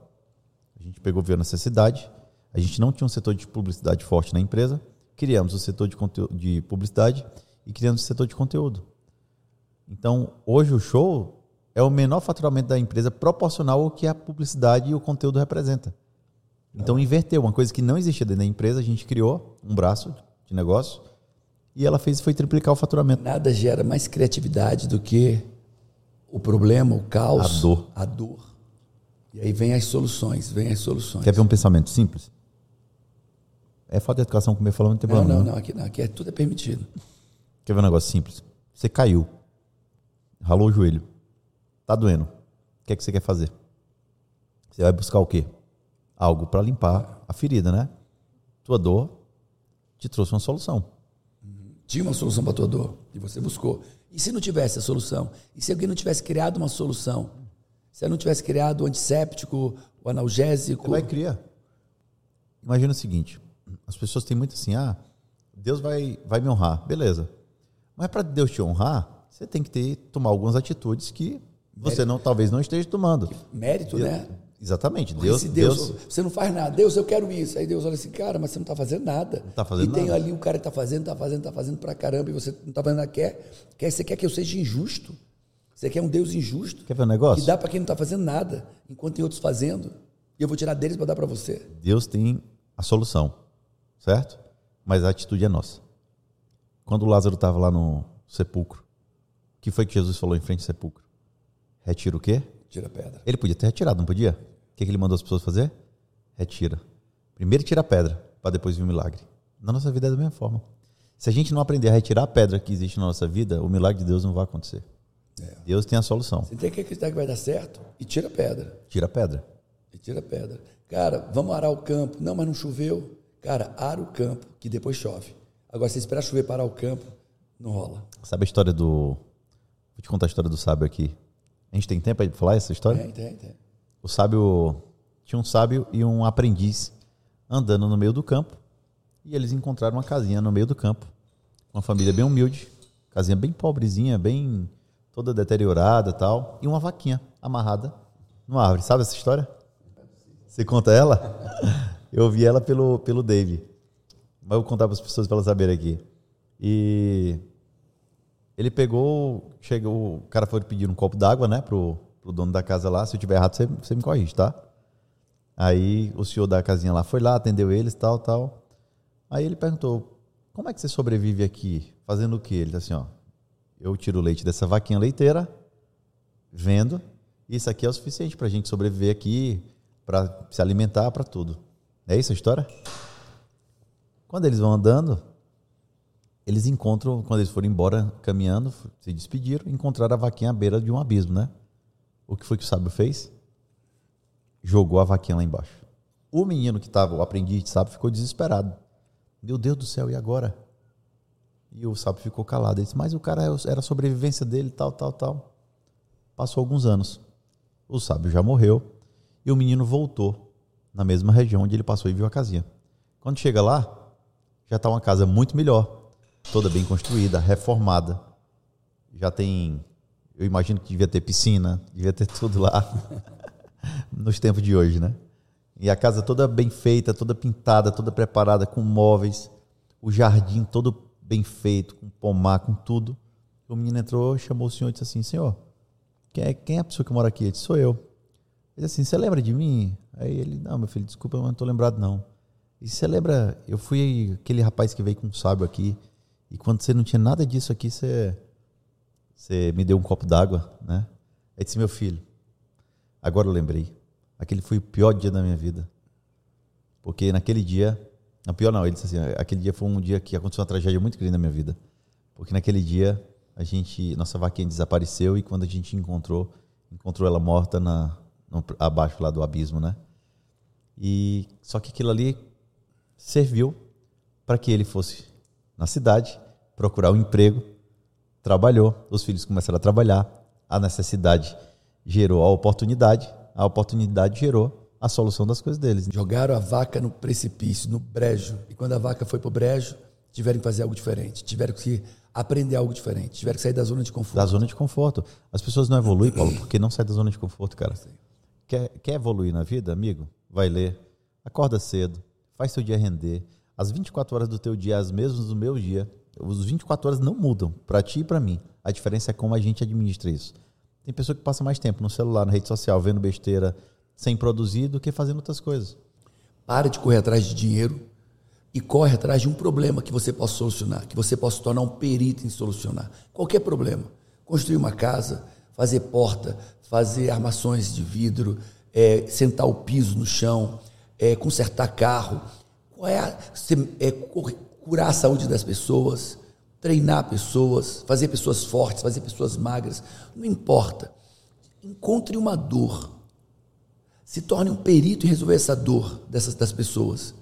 A gente pegou, viu a necessidade. A gente não tinha um setor de publicidade forte na empresa. Criamos o setor de, de publicidade e criamos o setor de conteúdo. Então, hoje o show é o menor faturamento da empresa proporcional ao que a publicidade e o conteúdo representa. Então, inverteu. Uma coisa que não existia dentro da empresa, a gente criou um braço de negócio e ela fez foi triplicar o faturamento. Nada gera mais criatividade do que o problema, o caos, a dor. A dor. E aí vem as soluções, vem as soluções. Quer ver um pensamento simples? É falta de educação, como eu falou, não tem não, problema. Não, não, aqui, não, aqui é, tudo é permitido. Quer ver um negócio simples? Você caiu, ralou o joelho, tá doendo. O que é que você quer fazer? Você vai buscar o quê? Algo para limpar a ferida, né? Tua dor te trouxe uma solução. Tinha uma solução para tua dor e você buscou. E se não tivesse a solução? E se alguém não tivesse criado uma solução? Se eu não tivesse criado o antisséptico, o analgésico? Você vai criar. Imagina o seguinte: as pessoas têm muito assim, ah, Deus vai, vai me honrar. Beleza. Mas para Deus te honrar, você tem que ter, tomar algumas atitudes que você não, talvez não esteja tomando. Mérito, Deus, né? Exatamente. Deus, Deus, Deus, Você não faz nada. Deus, eu quero isso. Aí Deus olha assim, cara, mas você não está fazendo nada. Não está fazendo e nada. Tem ali o cara que está fazendo, está fazendo, está fazendo para caramba, e você não está fazendo nada. Quer, quer, você quer que eu seja injusto? Você quer um Deus injusto? Quer ver um negócio? Que dá para quem não está fazendo nada, enquanto tem outros fazendo. E eu vou tirar deles para dar para você. Deus tem a solução, certo? Mas a atitude é nossa. Quando Lázaro estava lá no sepulcro, o que foi que Jesus falou em frente ao sepulcro? Retira o quê? Tira a pedra. Ele podia ter retirado, não podia? O que, que ele mandou as pessoas fazer? Retira. Primeiro tira a pedra, para depois vir o milagre. Na nossa vida é da mesma forma. Se a gente não aprender a retirar a pedra que existe na nossa vida, o milagre de Deus não vai acontecer. É. Deus tem a solução. Você tem que acreditar que vai dar certo e tira a pedra. Tira a pedra. E tira a pedra. Cara, vamos arar o campo. Não, mas não choveu. Cara, ara o campo, que depois chove. Agora, se esperar chover para arar o campo, não rola. Sabe a história do. Vou te contar a história do sábio aqui. A gente tem tempo para falar essa história? Tem, tem, tem. O sábio. Tinha um sábio e um aprendiz andando no meio do campo. E eles encontraram uma casinha no meio do campo. Uma família bem humilde. Casinha bem pobrezinha, bem toda deteriorada tal. E uma vaquinha amarrada numa árvore. Sabe essa história? Você conta ela? Eu ouvi ela pelo, pelo Dave. Mas eu vou contar para as pessoas para elas saberem aqui. E ele pegou, chegou, o cara foi pedir um copo d'água, né, pro, pro dono da casa lá. Se eu tiver errado, você, você me corrige, tá? Aí o senhor da casinha lá foi lá, atendeu eles, tal, tal. Aí ele perguntou: "Como é que você sobrevive aqui? Fazendo o quê?" Ele disse assim, ó: "Eu tiro o leite dessa vaquinha leiteira, vendo, isso aqui é o suficiente para a gente sobreviver aqui, para se alimentar, para tudo." É isso a história? Quando eles vão andando, eles encontram, quando eles foram embora caminhando, se despediram, encontraram a vaquinha à beira de um abismo, né? O que foi que o sábio fez? Jogou a vaquinha lá embaixo. O menino que estava, o aprendiz de sábio, ficou desesperado. Meu Deus do céu, e agora? E o sábio ficou calado. Ele disse, mas o cara era a sobrevivência dele, tal, tal, tal. Passou alguns anos. O sábio já morreu e o menino voltou na mesma região onde ele passou e viu a casinha. Quando chega lá, já está uma casa muito melhor, toda bem construída, reformada. Já tem, eu imagino que devia ter piscina, devia ter tudo lá, nos tempos de hoje, né? E a casa toda bem feita, toda pintada, toda preparada, com móveis, o jardim todo bem feito, com pomar, com tudo. O menino entrou, chamou o senhor e disse assim: Senhor, quem é, quem é a pessoa que mora aqui? Ele disse: Sou eu. Ele assim: Você lembra de mim? Aí ele, não, meu filho, desculpa, eu não estou lembrado não. E você lembra, eu fui aquele rapaz que veio com um sábio aqui, e quando você não tinha nada disso aqui, você, você me deu um copo d'água, né? Aí disse, meu filho, agora eu lembrei, aquele foi o pior dia da minha vida. Porque naquele dia, não, pior não, ele disse assim, aquele dia foi um dia que aconteceu uma tragédia muito grande na minha vida. Porque naquele dia, a gente, nossa vaquinha desapareceu e quando a gente encontrou, encontrou ela morta na, no, abaixo lá do abismo, né? E só que aquilo ali serviu para que ele fosse na cidade procurar um emprego, trabalhou, os filhos começaram a trabalhar, a necessidade gerou a oportunidade, a oportunidade gerou a solução das coisas deles. Jogaram a vaca no precipício, no brejo, e quando a vaca foi para o brejo, tiveram que fazer algo diferente, tiveram que aprender algo diferente. Tiveram que sair da zona de conforto. Da zona de conforto. As pessoas não evoluem, Paulo, porque não saem da zona de conforto, cara. Quer, quer evoluir na vida, amigo? Vai ler. Acorda cedo. Faz seu dia render. As 24 horas do teu dia, as mesmas do meu dia. Os 24 horas não mudam, para ti e para mim. A diferença é como a gente administra isso. Tem pessoa que passa mais tempo no celular, na rede social, vendo besteira, sem produzir, do que fazendo outras coisas. Para de correr atrás de dinheiro e corre atrás de um problema que você possa solucionar, que você possa tornar um perito em solucionar. Qualquer problema. Construir uma casa, fazer porta, fazer armações de vidro, é, sentar o piso no chão, é, consertar carro. É, a, é curar a saúde das pessoas, treinar pessoas, fazer pessoas fortes, fazer pessoas magras. Não importa. Encontre uma dor. Se torne um perito em resolver essa dor dessas das pessoas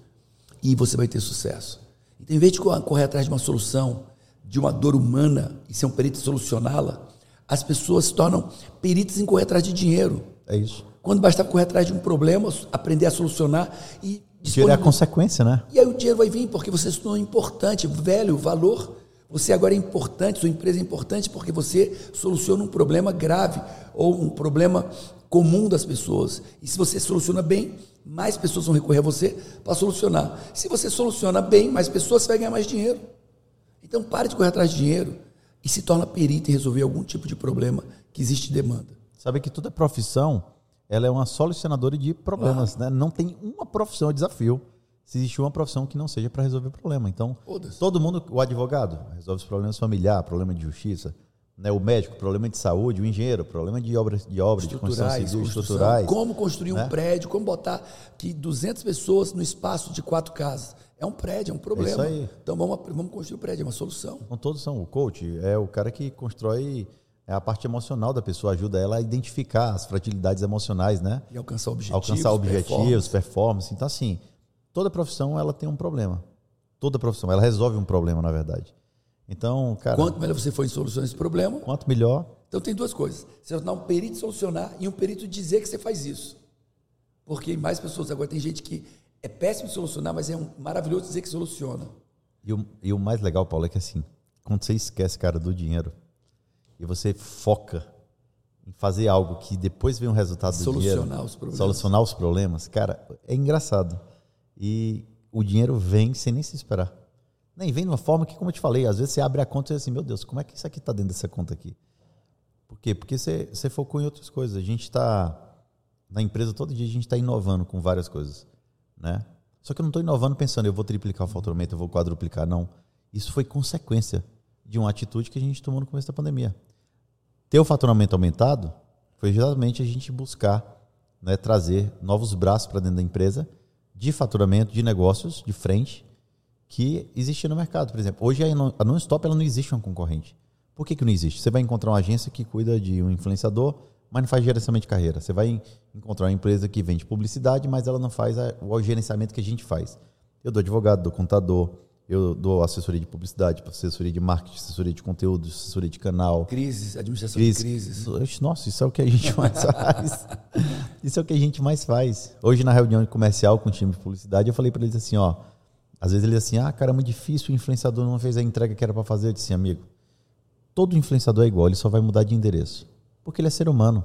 e você vai ter sucesso. Então, em vez de correr atrás de uma solução, de uma dor humana e ser um perito em solucioná-la, as pessoas se tornam peritos em correr atrás de dinheiro. É isso. Quando basta correr atrás de um problema, aprender a solucionar e Dinheiro é a consequência, né? E aí o dinheiro vai vir porque você se tornou importante, velho, valor. Você agora é importante, sua empresa é importante porque você soluciona um problema grave ou um problema comum das pessoas. E se você soluciona bem, mais pessoas vão recorrer a você para solucionar. Se você soluciona bem, mais pessoas você vai ganhar mais dinheiro. Então pare de correr atrás de dinheiro e se torna perito em resolver algum tipo de problema que existe demanda. Sabe que toda profissão ela é uma solucionadora de problemas, né? Não tem uma profissão, é desafio. Se existe uma profissão que não seja para resolver problema. Então, todo mundo, o advogado, resolve os problemas familiares, problema de justiça, né, o médico, problema de saúde, o engenheiro, problema de obra de, obra, de construção civil, estruturais. Como construir né? um prédio, como botar que 200 pessoas no espaço de quatro casas. É um prédio, é um problema. É isso aí. Então vamos, vamos construir o um prédio, é uma solução. Então, todos são. O coach é o cara que constrói é a parte emocional da pessoa, ajuda ela a identificar as fragilidades emocionais, né? E alcançar objetivos. Alcançar objetivos, performance. performance. Então, assim, toda profissão ela tem um problema. Toda profissão, ela resolve um problema, na verdade. Então, cara. Quanto melhor você for em soluções desse problema. Quanto melhor. Então tem duas coisas. Você vai dar um perito solucionar e um perito dizer que você faz isso. Porque mais pessoas agora tem gente que é péssimo solucionar, mas é um maravilhoso dizer que soluciona. E o, e o mais legal, Paulo, é que assim, quando você esquece, cara, do dinheiro e você foca em fazer algo que depois vem um resultado do solucionar dinheiro, os problemas. solucionar os problemas, cara, é engraçado. E o dinheiro vem sem nem se esperar. Nem vem de uma forma que, como eu te falei, às vezes você abre a conta e diz assim, meu Deus, como é que isso aqui está dentro dessa conta aqui? Por quê? Porque você, você focou em outras coisas. A gente está, na empresa, todo dia a gente está inovando com várias coisas. Né? Só que eu não estou inovando pensando, eu vou triplicar o faturamento, eu vou quadruplicar. Não. Isso foi consequência de uma atitude que a gente tomou no começo da pandemia. Ter o faturamento aumentado foi exatamente a gente buscar né, trazer novos braços para dentro da empresa de faturamento, de negócios, de frente, que existia no mercado. Por exemplo, hoje a Non-Stop ela não existe uma concorrente. Por que, que não existe? Você vai encontrar uma agência que cuida de um influenciador, mas não faz gerenciamento de carreira. Você vai encontrar uma empresa que vende publicidade, mas ela não faz a, o gerenciamento que a gente faz. Eu dou advogado, dou contador, eu dou assessoria de publicidade, assessoria de marketing, assessoria de conteúdo, assessoria de canal. Crises, administração de crises. Nossa, isso é o que a gente mais faz. Isso é o que a gente mais faz. Hoje, na reunião comercial com o time de publicidade, eu falei para eles assim, ó. Às vezes eles assim, ah, cara, é muito difícil, o influenciador não fez a entrega que era para fazer. Eu disse, amigo, todo influenciador é igual, ele só vai mudar de endereço. Porque ele é ser humano.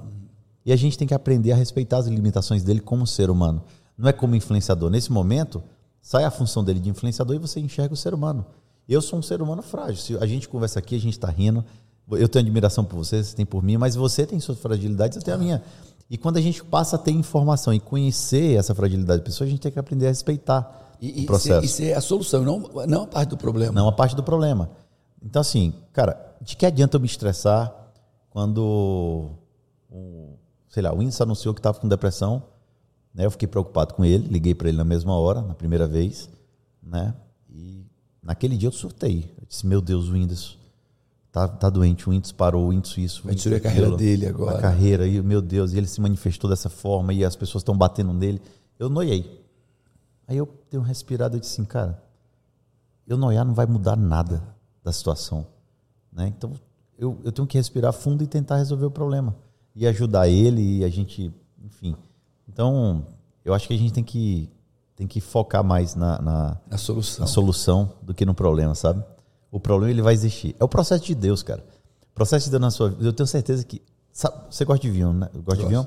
E a gente tem que aprender a respeitar as limitações dele como ser humano. Não é como influenciador. Nesse momento, sai a função dele de influenciador e você enxerga o ser humano. Eu sou um ser humano frágil. Se a gente conversa aqui, a gente está rindo. Eu tenho admiração por você, você tem por mim, mas você tem suas fragilidades, eu tenho a minha. E quando a gente passa a ter informação e conhecer essa fragilidade da pessoa, a gente tem que aprender a respeitar e, o processo. E ser, e ser a solução, não, não a parte do problema. Não a parte do problema. Então, assim, cara, de que adianta eu me estressar quando, um, sei lá, o Índice anunciou que estava com depressão né? Eu fiquei preocupado com ele, liguei para ele na mesma hora, na primeira vez, né? E naquele dia eu surtei. Eu disse: Meu Deus, o Whindersson tá, tá doente, o Whindersson parou, o Whindersson isso. Vai destruir a carreira dele agora. A carreira, e meu Deus, e ele se manifestou dessa forma e as pessoas estão batendo nele. Eu noiei. Aí eu dei uma respirada e disse assim: Cara, eu noiar não vai mudar nada da situação, né? Então eu, eu tenho que respirar fundo e tentar resolver o problema. E ajudar ele e a gente, enfim então, eu acho que a gente tem que, tem que focar mais na, na, na, solução. na solução do que no problema, sabe? o problema ele vai existir. É o processo de Deus, cara. O processo de Deus na sua vida. Eu tenho certeza que. Sabe, você gosta de vinho, né? Gosta de vinho?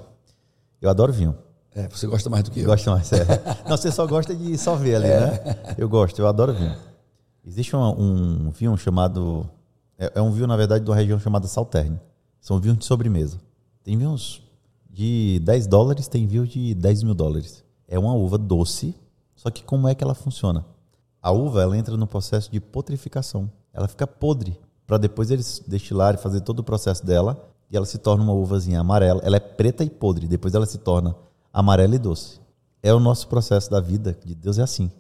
Eu adoro vinho. É, você gosta mais do que eu. Gosto mais, é. Não, você só gosta de só ver ali, é. né? Eu gosto, eu adoro vinho. Existe um, um vinho chamado. É, é, um vinho, na verdade, de uma região chamada Salterne. São vinhos de sobremesa. Tem vinhos de 10 dólares, tem vinho de 10 mil dólares. É uma uva doce, só que como é que ela funciona? A uva ela entra no processo de potrificação. Ela fica podre para depois eles destilarem, fazer todo o processo dela e ela se torna uma uvazinha amarela. Ela é preta e podre, depois ela se torna amarela e doce. É o nosso processo da vida de Deus é assim.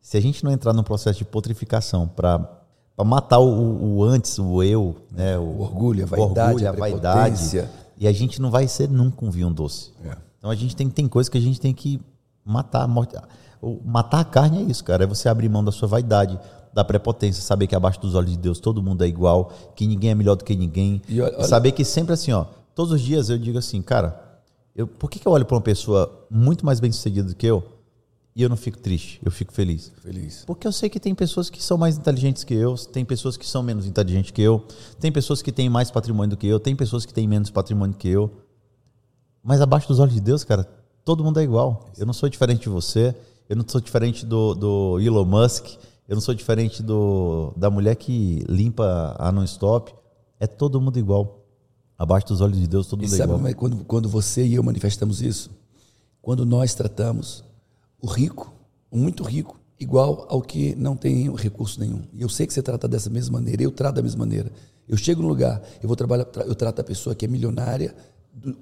Se a gente não entrar no processo de potrificação para matar o, o, antes, o eu, né, o, o orgulho, a vaidade, orgulho, a, a vaidade, e a gente não vai ser nunca um vinho doce. É. Então a gente tem tem coisas que a gente tem que matar, matar a carne é isso, cara, é você abrir mão da sua vaidade, da prepotência, saber que abaixo dos olhos de Deus todo mundo é igual, que ninguém é melhor do que ninguém, e olha, saber que sempre assim, ó, todos os dias eu digo assim, cara, eu, por que, que eu olho para uma pessoa muito mais bem sucedida do que eu e eu não fico triste, eu fico feliz? Feliz. Porque eu sei que tem pessoas que são mais inteligentes que eu, tem pessoas que são menos inteligentes que eu, tem pessoas que têm mais patrimônio do que eu, tem pessoas que têm menos patrimônio que eu. Mas abaixo dos olhos de Deus, cara, todo mundo é igual. Eu não sou diferente de você, eu não sou diferente do, do Elon Musk, eu não sou diferente do, da mulher que limpa a non-stop. É todo mundo igual. Abaixo dos olhos de Deus, todo mundo e é igual. Quando, quando você e eu manifestamos isso, quando nós tratamos o rico, o muito rico, igual ao que não tem recurso nenhum. E eu sei que você trata dessa mesma maneira, eu trato da mesma maneira. Eu chego no lugar, eu vou trabalhar, eu trato a pessoa que é milionária,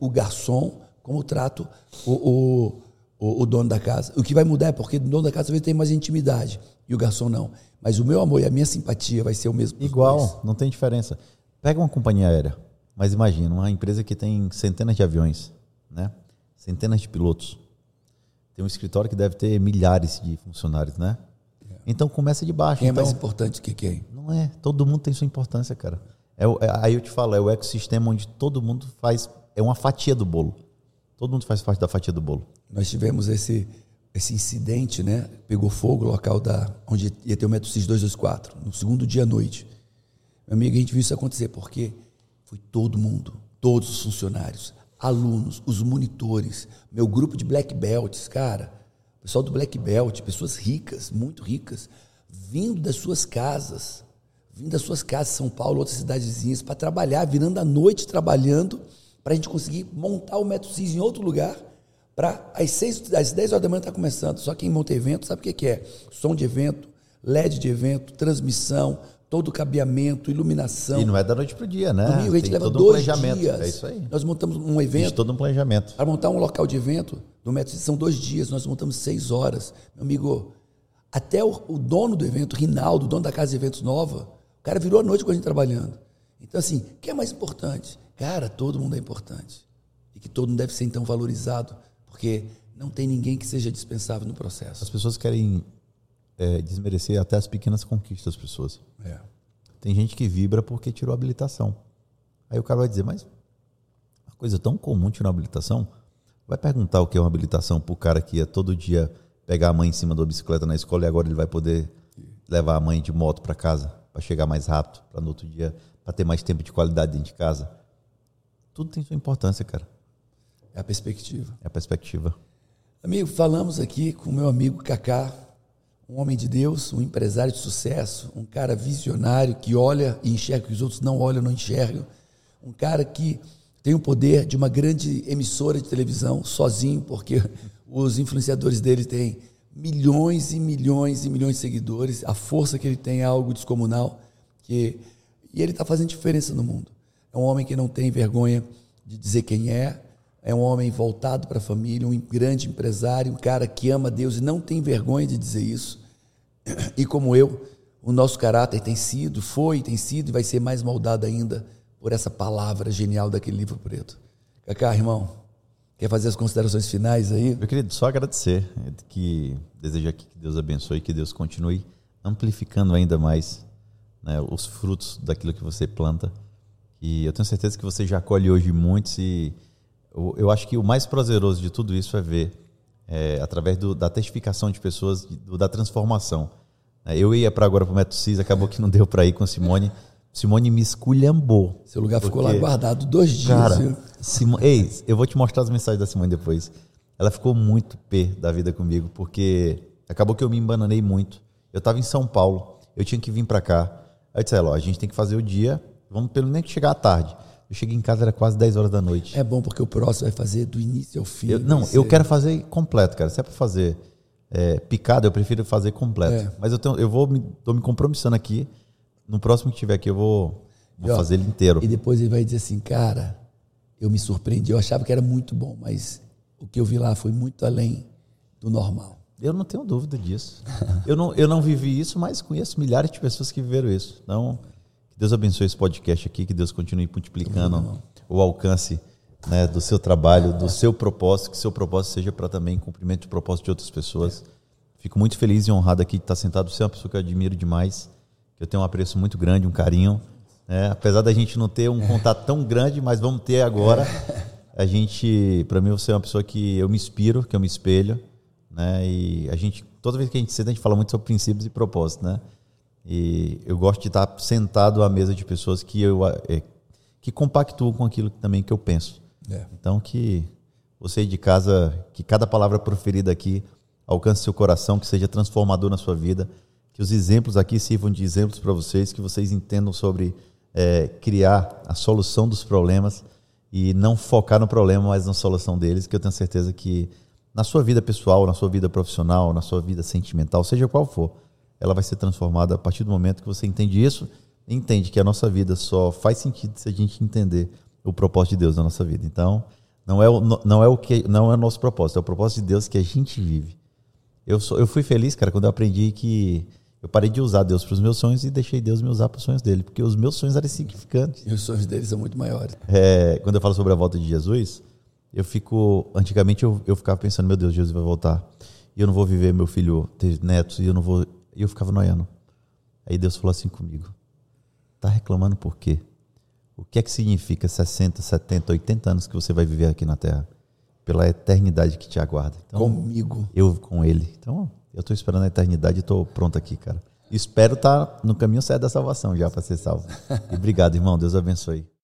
o garçom, como eu trato o, o, o, o dono da casa. O que vai mudar é porque o dono da casa talvez tenha mais intimidade e o garçom não. Mas o meu amor e a minha simpatia vai ser o mesmo. Igual, dois. não tem diferença. Pega uma companhia aérea. Mas imagina, uma empresa que tem centenas de aviões, né? centenas de pilotos. Tem um escritório que deve ter milhares de funcionários, né? É. Então começa de baixo. Quem então, é mais importante que quem? Não é. Todo mundo tem sua importância, cara. É, é, aí eu te falo, é o ecossistema onde todo mundo faz. É uma fatia do bolo. Todo mundo faz parte da fatia do bolo. Nós tivemos esse, esse incidente, né? Pegou fogo, local da, onde ia ter o método CIS 224, no segundo dia à noite. Meu amigo, a gente viu isso acontecer, porque foi todo mundo, todos os funcionários, alunos, os monitores, meu grupo de black belts, cara, pessoal do black belt, pessoas ricas, muito ricas, vindo das suas casas, vindo das suas casas, São Paulo, outras cidadezinhas, para trabalhar, virando a noite trabalhando, para a gente conseguir montar o método CIS em outro lugar, para às, seis, às 10 horas da manhã estar tá começando. Só quem monta evento sabe o que é: som de evento, LED de evento, transmissão, todo o cabeamento, iluminação. E não é da noite para o dia, né? Domingo a gente Tem leva todo dois um planejamento. dias. É isso aí. Nós montamos um evento. Existe todo um planejamento. Para montar um local de evento, no método são dois dias, nós montamos seis horas. Meu amigo, até o, o dono do evento, Rinaldo, dono da Casa de Eventos Nova, o cara virou a noite com a gente trabalhando. Então, assim, o que é mais importante? Cara, todo mundo é importante. E que todo mundo deve ser, então, valorizado, porque não tem ninguém que seja dispensável no processo. As pessoas querem é, desmerecer até as pequenas conquistas das pessoas. É. Tem gente que vibra porque tirou a habilitação. Aí o cara vai dizer, mas uma coisa tão comum tirar uma habilitação? Vai perguntar o que é uma habilitação para o cara que ia todo dia pegar a mãe em cima da bicicleta na escola e agora ele vai poder levar a mãe de moto para casa para chegar mais rápido, para no outro dia, para ter mais tempo de qualidade dentro de casa. Tudo tem sua importância, cara. É a perspectiva. É a perspectiva. Amigo, falamos aqui com o meu amigo Kaká, um homem de Deus, um empresário de sucesso, um cara visionário que olha e enxerga o que os outros não olham, não enxergam, um cara que tem o poder de uma grande emissora de televisão sozinho, porque os influenciadores dele têm milhões e milhões e milhões de seguidores, a força que ele tem é algo descomunal, que e ele está fazendo diferença no mundo. É um homem que não tem vergonha de dizer quem é, é um homem voltado para a família, um grande empresário, um cara que ama Deus e não tem vergonha de dizer isso. E como eu, o nosso caráter tem sido, foi, tem sido e vai ser mais moldado ainda por essa palavra genial daquele livro preto. Cacá, irmão, quer fazer as considerações finais aí? Eu queria só agradecer, que desejar que Deus abençoe, que Deus continue amplificando ainda mais né, os frutos daquilo que você planta. E eu tenho certeza que você já colhe hoje muitos e eu, eu acho que o mais prazeroso de tudo isso é ver, é, através do, da testificação de pessoas, do, da transformação. Eu ia para agora para o Método CIS, acabou que não deu para ir com Simone. Simone me esculhambou. Seu lugar ficou lá guardado dois dias. Cara, Simo... Ei, eu vou te mostrar as mensagens da Simone depois. Ela ficou muito pé da vida comigo, porque acabou que eu me embananei muito. Eu estava em São Paulo, eu tinha que vir para cá. Aí eu disse, ó, a gente tem que fazer o dia, vamos pelo menos chegar à tarde. Eu cheguei em casa, era quase 10 horas da noite. É bom, porque o próximo vai fazer do início ao fim. Eu, não, eu quero fazer completo, cara. Se é para fazer é, picado, eu prefiro fazer completo. É. Mas eu, tenho, eu vou me, tô me compromissando aqui. No próximo que tiver aqui, eu vou, vou e, ó, fazer ele inteiro. E depois ele vai dizer assim, cara, eu me surpreendi. Eu achava que era muito bom, mas o que eu vi lá foi muito além do normal. Eu não tenho dúvida disso. eu, não, eu não vivi isso, mas conheço milhares de pessoas que viveram isso. Então, que Deus abençoe esse podcast aqui, que Deus continue multiplicando o alcance né, do seu trabalho, do seu propósito, que seu propósito seja para também cumprimento de propósito de outras pessoas. Fico muito feliz e honrado aqui de estar sentado. Você é uma pessoa que eu admiro demais, que eu tenho um apreço muito grande, um carinho. Né? Apesar da gente não ter um contato tão grande, mas vamos ter agora. A gente, para mim, você é uma pessoa que eu me inspiro, que eu me espelho, né? E a gente, toda vez que a gente senta, a gente fala muito sobre princípios e propósitos, né? E eu gosto de estar sentado à mesa de pessoas que eu é, que compactuam com aquilo também que eu penso. É. Então que você de casa, que cada palavra proferida aqui alcance seu coração, que seja transformador na sua vida, que os exemplos aqui sirvam de exemplos para vocês, que vocês entendam sobre é, criar a solução dos problemas e não focar no problema, mas na solução deles, que eu tenho certeza que na sua vida pessoal, na sua vida profissional, na sua vida sentimental, seja qual for, ela vai ser transformada a partir do momento que você entende isso, entende que a nossa vida só faz sentido se a gente entender o propósito de Deus na nossa vida. Então, não é o, não é o que não é o nosso propósito, é o propósito de Deus que a gente vive. Eu sou, eu fui feliz, cara, quando eu aprendi que eu parei de usar Deus para os meus sonhos e deixei Deus me usar para os sonhos dele, porque os meus sonhos eram significantes. E os sonhos dele são muito maiores. É, quando eu falo sobre a volta de Jesus, eu fico, antigamente eu, eu ficava pensando, meu Deus, Jesus vai voltar. E eu não vou viver meu filho ter netos e eu não vou, e eu ficava noiando. Aí Deus falou assim comigo: "Tá reclamando por quê?" O que é que significa 60, 70, 80 anos que você vai viver aqui na Terra? Pela eternidade que te aguarda. Então, Comigo. Eu com ele. Então, eu estou esperando a eternidade e estou pronto aqui, cara. Espero estar tá no caminho certo da salvação já para ser salvo. E obrigado, irmão. Deus abençoe.